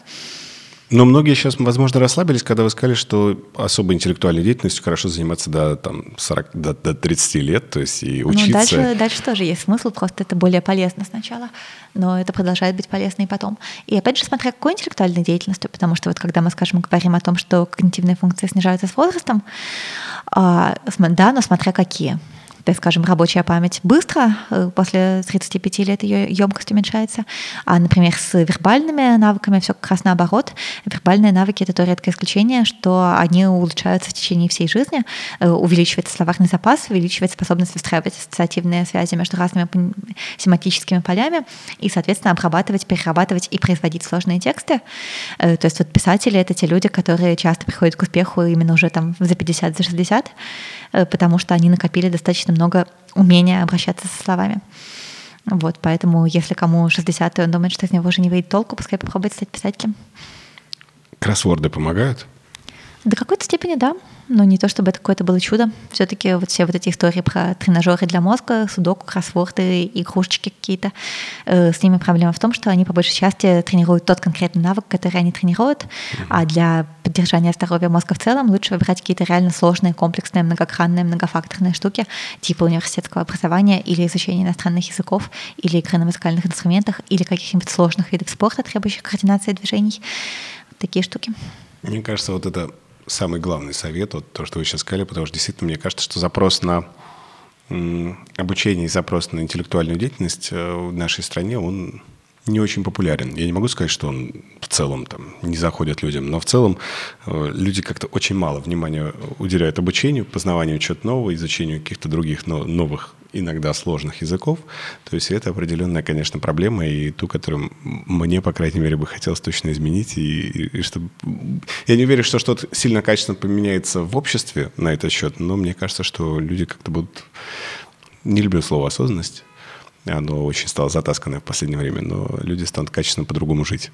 Но многие сейчас, возможно, расслабились, когда вы сказали, что особо интеллектуальной деятельностью хорошо заниматься до, там, 40, до, до 30 лет, то есть и ну, учиться. Ну,
дальше, дальше тоже есть смысл, просто это более полезно сначала, но это продолжает быть полезно и потом. И опять же, смотря какой интеллектуальной деятельностью, потому что вот когда мы, скажем, говорим о том, что когнитивные функции снижаются с возрастом, а, да, но смотря какие так скажем, рабочая память быстро, э, после 35 лет ее емкость уменьшается. А, например, с вербальными навыками все как раз наоборот. Вербальные навыки — это то редкое исключение, что они улучшаются в течение всей жизни, э, увеличивается словарный запас, увеличивает способность выстраивать ассоциативные связи между разными семантическими полями и, соответственно, обрабатывать, перерабатывать и производить сложные тексты. Э, то есть вот писатели — это те люди, которые часто приходят к успеху именно уже там за 50, за 60, потому что они накопили достаточно много умения обращаться со словами. Вот, поэтому, если кому 60, и он думает, что из него уже не выйдет толку, пускай попробует стать писателем.
Кроссворды помогают?
До какой-то степени да но не то чтобы это какое-то было чудо. Все-таки вот все вот эти истории про тренажеры для мозга, судоку, кроссворды, игрушечки какие-то, э, с ними проблема в том, что они по большей части тренируют тот конкретный навык, который они тренируют, а для поддержания здоровья мозга в целом лучше выбирать какие-то реально сложные, комплексные, многокранные, многофакторные штуки, типа университетского образования или изучения иностранных языков, или игры на музыкальных инструментах, или каких-нибудь сложных видов спорта, требующих координации движений. Такие штуки.
Мне кажется, вот это самый главный совет, вот то, что вы сейчас сказали, потому что действительно мне кажется, что запрос на обучение и запрос на интеллектуальную деятельность э, в нашей стране, он не очень популярен. Я не могу сказать, что он в целом там не заходит людям, но в целом э, люди как-то очень мало внимания уделяют обучению, познаванию чего-то нового, изучению каких-то других новых иногда сложных языков. То есть это определенная, конечно, проблема, и ту, которую мне, по крайней мере, бы хотелось точно изменить. И, и, и чтобы... Я не уверен, что что-то сильно качественно поменяется в обществе на этот счет, но мне кажется, что люди как-то будут... Не люблю слово «осознанность», оно очень стало затасканное в последнее время, но люди станут качественно по-другому жить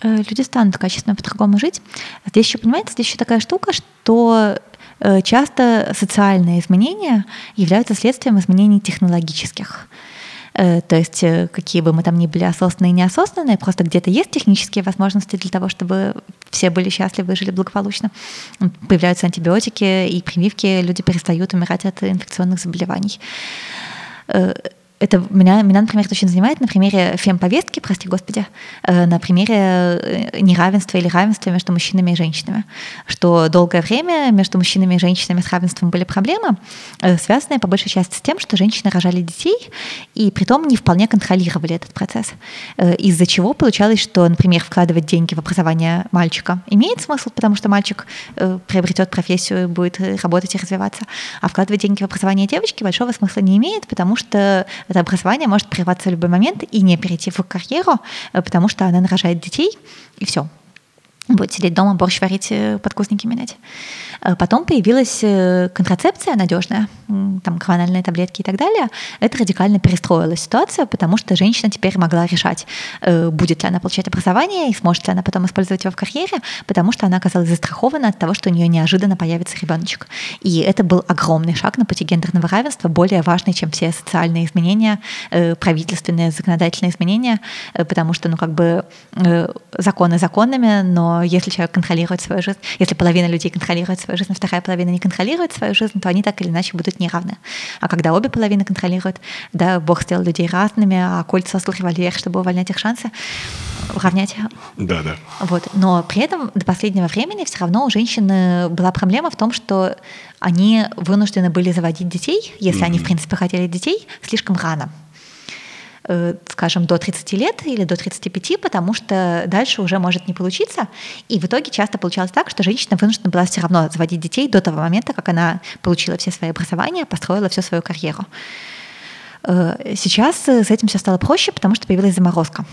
э, люди станут качественно по-другому жить. Здесь еще, понимаете, здесь еще такая штука, что часто социальные изменения являются следствием изменений технологических. Э, то есть э, какие бы мы там ни были осознанные и неосознанные, просто где-то есть технические возможности для того, чтобы все были счастливы и жили благополучно. Появляются антибиотики и прививки, люди перестают умирать от инфекционных заболеваний это меня, меня, например, это очень занимает на примере фемповестки, прости господи, э, на примере э, неравенства или равенства между мужчинами и женщинами. Что долгое время между мужчинами и женщинами с равенством были проблемы, э, связанные по большей части с тем, что женщины рожали детей и при том не вполне контролировали этот процесс. Из-за чего получалось, что, например, вкладывать деньги в образование мальчика имеет смысл, потому что мальчик приобретет профессию, будет работать и развиваться, а вкладывать деньги в образование девочки большого смысла не имеет, потому что это образование может прерваться в любой момент и не перейти в карьеру, э, потому что она нарожает детей, и все будет сидеть дома, борщ варить, э, подгузники менять. Э, потом появилась э, контрацепция надежная, там гормональные таблетки и так далее. Это радикально перестроило ситуацию, потому что женщина теперь могла решать, будет ли она получать образование и сможет ли она потом использовать его в карьере, потому что она оказалась застрахована от того, что у нее неожиданно появится ребеночек. И это был огромный шаг на пути гендерного равенства, более важный, чем все социальные изменения, правительственные, законодательные изменения, потому что, ну, как бы законы законами, но если человек контролирует свою жизнь, если половина людей контролирует свою жизнь, а вторая половина не контролирует свою жизнь, то они так или иначе будут неравны. А когда обе половины контролируют, да, Бог сделал людей разными, а кольца создал револьвер, чтобы увольнять их шансы, уравнять.
Да, да.
Вот. Но при этом до последнего времени все равно у женщин была проблема в том, что они вынуждены были заводить детей, если mm-hmm. они, в принципе, хотели детей, слишком рано. Э, скажем, до 30 лет или до 35, потому что дальше уже может не получиться. И в итоге часто получалось так, что женщина вынуждена была все равно заводить детей до того момента, как она получила все свои образования, построила всю свою карьеру. Э, сейчас с этим все стало проще, потому что появилась заморозка.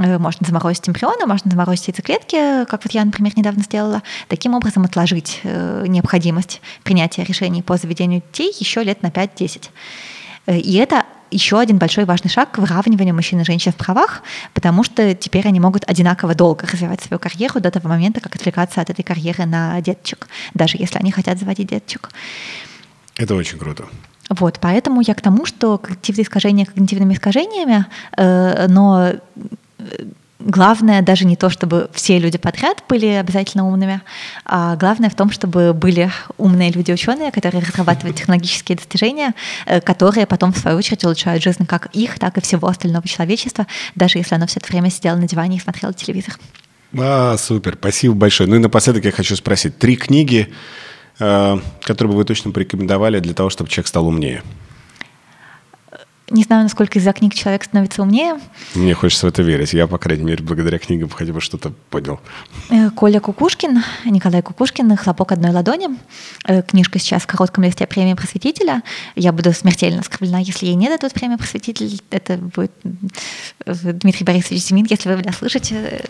Э, можно заморозить эмбрионы, можно заморозить яйцеклетки, как вот я, например, недавно сделала. Таким образом отложить необходимость принятия решений по заведению детей еще лет на 5-10. И это еще один большой важный шаг к выравниванию мужчин и женщин в правах, потому что теперь они могут одинаково долго развивать свою карьеру до того момента, как отвлекаться от этой карьеры на деточек, даже если они хотят заводить деточек.
Это очень круто.
Вот, поэтому я к тому, что когнитивные искажения когнитивными искажениями, э, но главное даже не то, чтобы все люди подряд были обязательно умными, а главное в том, чтобы были умные люди-ученые, которые разрабатывают технологические достижения, э, которые потом, в свою очередь, улучшают жизнь как их, так и всего остального человечества, даже если оно все это время сидело на диване и смотрело телевизор.
А, супер, спасибо большое. Ну и напоследок я хочу спросить, три книги, э, которые бы вы точно порекомендовали для того, чтобы человек стал умнее?
Не знаю, насколько из-за книг человек становится умнее.
Мне хочется в это верить. Я, по крайней мере, благодаря книгам хотя бы что-то понял.
Э, Коля Кукушкин, Николай Кукушкин «Хлопок одной ладони». Э, книжка сейчас в коротком листе премии просветителя. Я буду смертельно оскорблена, если ей не дадут премию просветитель. Это будет э, Дмитрий Борисович Зимин, если вы меня слышите.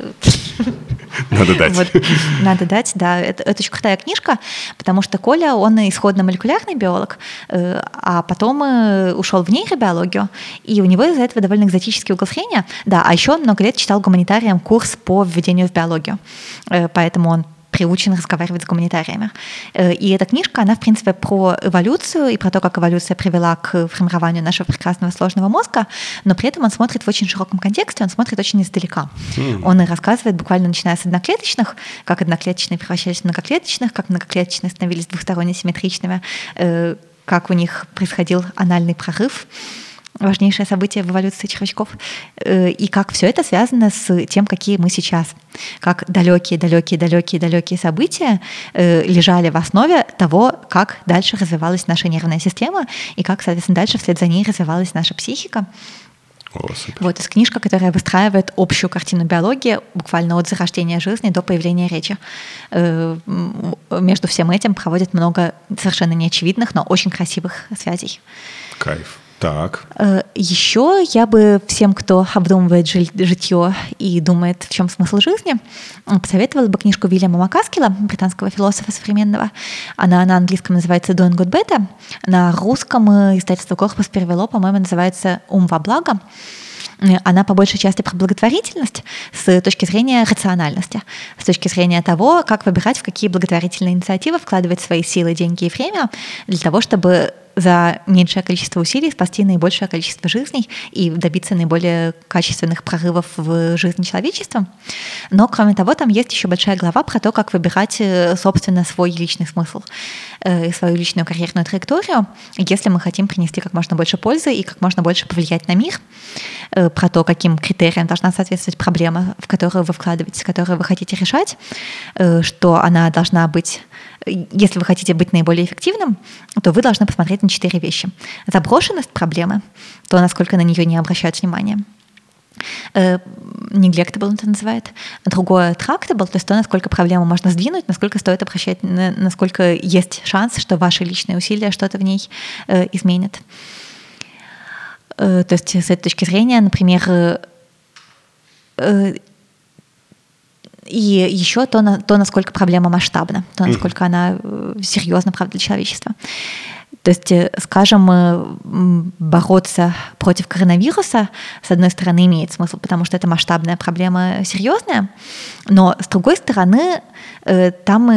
Надо дать. Вот,
надо дать, да. Это, это очень крутая книжка, потому что Коля, он исходно-молекулярный биолог, а потом ушел в нейробиологию, психологию, и у него из-за этого довольно экзотический угол зрения. Да, а еще он много лет читал гуманитариям курс по введению в биологию, э, поэтому он приучен разговаривать с гуманитариями. Э, и эта книжка, она, в принципе, про эволюцию и про то, как эволюция привела к формированию нашего прекрасного сложного мозга, но при этом он смотрит в очень широком контексте, он смотрит очень издалека. Mm. Он и рассказывает буквально начиная с одноклеточных, как одноклеточные превращались в многоклеточных, как многоклеточные становились двухсторонне симметричными, э, как у них происходил анальный прорыв, важнейшее событие в эволюции червячков, э, и как все это связано с тем, какие мы сейчас, как далекие, далекие, далекие, далекие события э, лежали в основе того, как дальше развивалась наша нервная система и как, соответственно, дальше вслед за ней развивалась наша психика.
О,
вот, это книжка, которая выстраивает общую картину биологии буквально от зарождения жизни до появления речи. Э, между всем этим проводят много совершенно неочевидных, но очень красивых связей.
Кайф. Так.
Э, Еще я бы всем, кто обдумывает житье и думает, в чем смысл жизни, посоветовала бы книжку Вильяма Макаскила, британского философа современного. Она на английском называется «Doing Good Better». На русском издательство «Корпус» перевело, по-моему, называется «Ум во благо» она по большей части про благотворительность с точки зрения рациональности, с точки зрения того, как выбирать, в какие благотворительные инициативы вкладывать свои силы, деньги и время для того, чтобы за меньшее количество усилий спасти наибольшее количество жизней и добиться наиболее качественных прорывов в жизни человечества. Но, кроме того, там есть еще большая глава про то, как выбирать, э, собственно, свой личный смысл э, и свою личную карьерную траекторию, если мы хотим принести как можно больше пользы и как можно больше повлиять на мир, э, про то, каким критериям должна соответствовать проблема, в которую вы вкладываетесь, которую вы хотите решать, что она должна быть если вы хотите быть наиболее эффективным, то вы должны посмотреть на четыре вещи. Заброшенность проблемы, то, насколько на нее не обращают внимания. Neglectable это называет. Другое tractable, то есть то, насколько проблему можно сдвинуть, насколько стоит обращать, насколько есть шанс, что ваши личные усилия что-то в ней э, изменят. Э, то есть с этой точки зрения, например, э, и еще то, на, то, насколько проблема масштабна, то, насколько она э, серьезна, правда, для человечества. То есть, э, скажем, э, бороться против коронавируса, с одной стороны, имеет смысл, потому что это масштабная проблема серьезная, но с другой стороны, э, там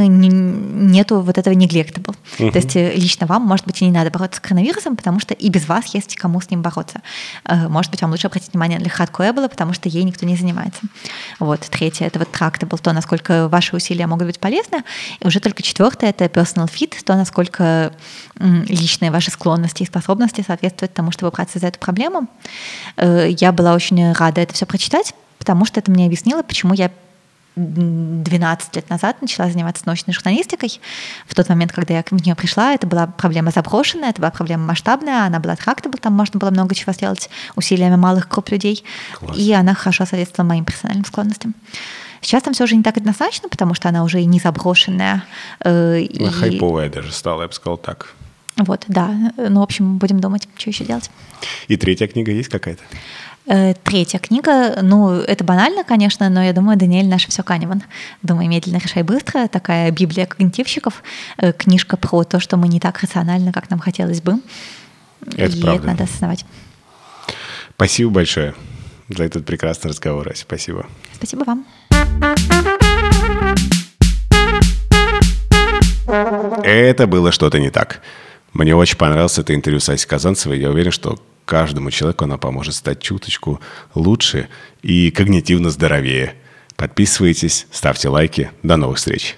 нету вот этого neglectable. Угу. То есть лично вам, может быть, и не надо бороться с коронавирусом, потому что и без вас есть кому с ним бороться. Может быть, вам лучше обратить внимание на лихорадку Эбола, потому что ей никто не занимается. Вот. Третье — это вот tractable, то, насколько ваши усилия могут быть полезны. И уже только четвертое — это personal fit, то, насколько личные ваши склонности и способности соответствуют тому, чтобы браться за эту проблему. Э, я была очень рада это все прочитать, потому что это мне объяснило, почему я 12 лет назад начала заниматься научной журналистикой. В тот момент, когда я в нее пришла, это была проблема заброшенная, это была проблема масштабная, она была трактабл, там можно было много чего сделать усилиями малых групп людей, Класс. и она хорошо соответствовала моим персональным склонностям. Сейчас там все уже не так однозначно, потому что она уже и не заброшенная.
Э, и... Хайповая даже стала, я бы сказал так.
Вот, да. Ну, в общем, будем думать, что еще делать.
И третья книга есть какая-то?
Э, третья книга, ну, это банально, конечно, но я думаю, Даниэль наш все Каневан. Думаю, медленно, решай быстро. Такая библия когнитивщиков, э, книжка про то, что мы не так рационально, как нам хотелось бы.
Это
И
правда.
это надо осознавать.
Спасибо большое за этот прекрасный разговор, Ася. Спасибо.
Спасибо вам.
Это было что-то не так. Мне очень понравилось это интервью с Асей Казанцевой. Я уверен, что каждому человеку оно поможет стать чуточку лучше и когнитивно здоровее. Подписывайтесь, ставьте лайки. До новых встреч.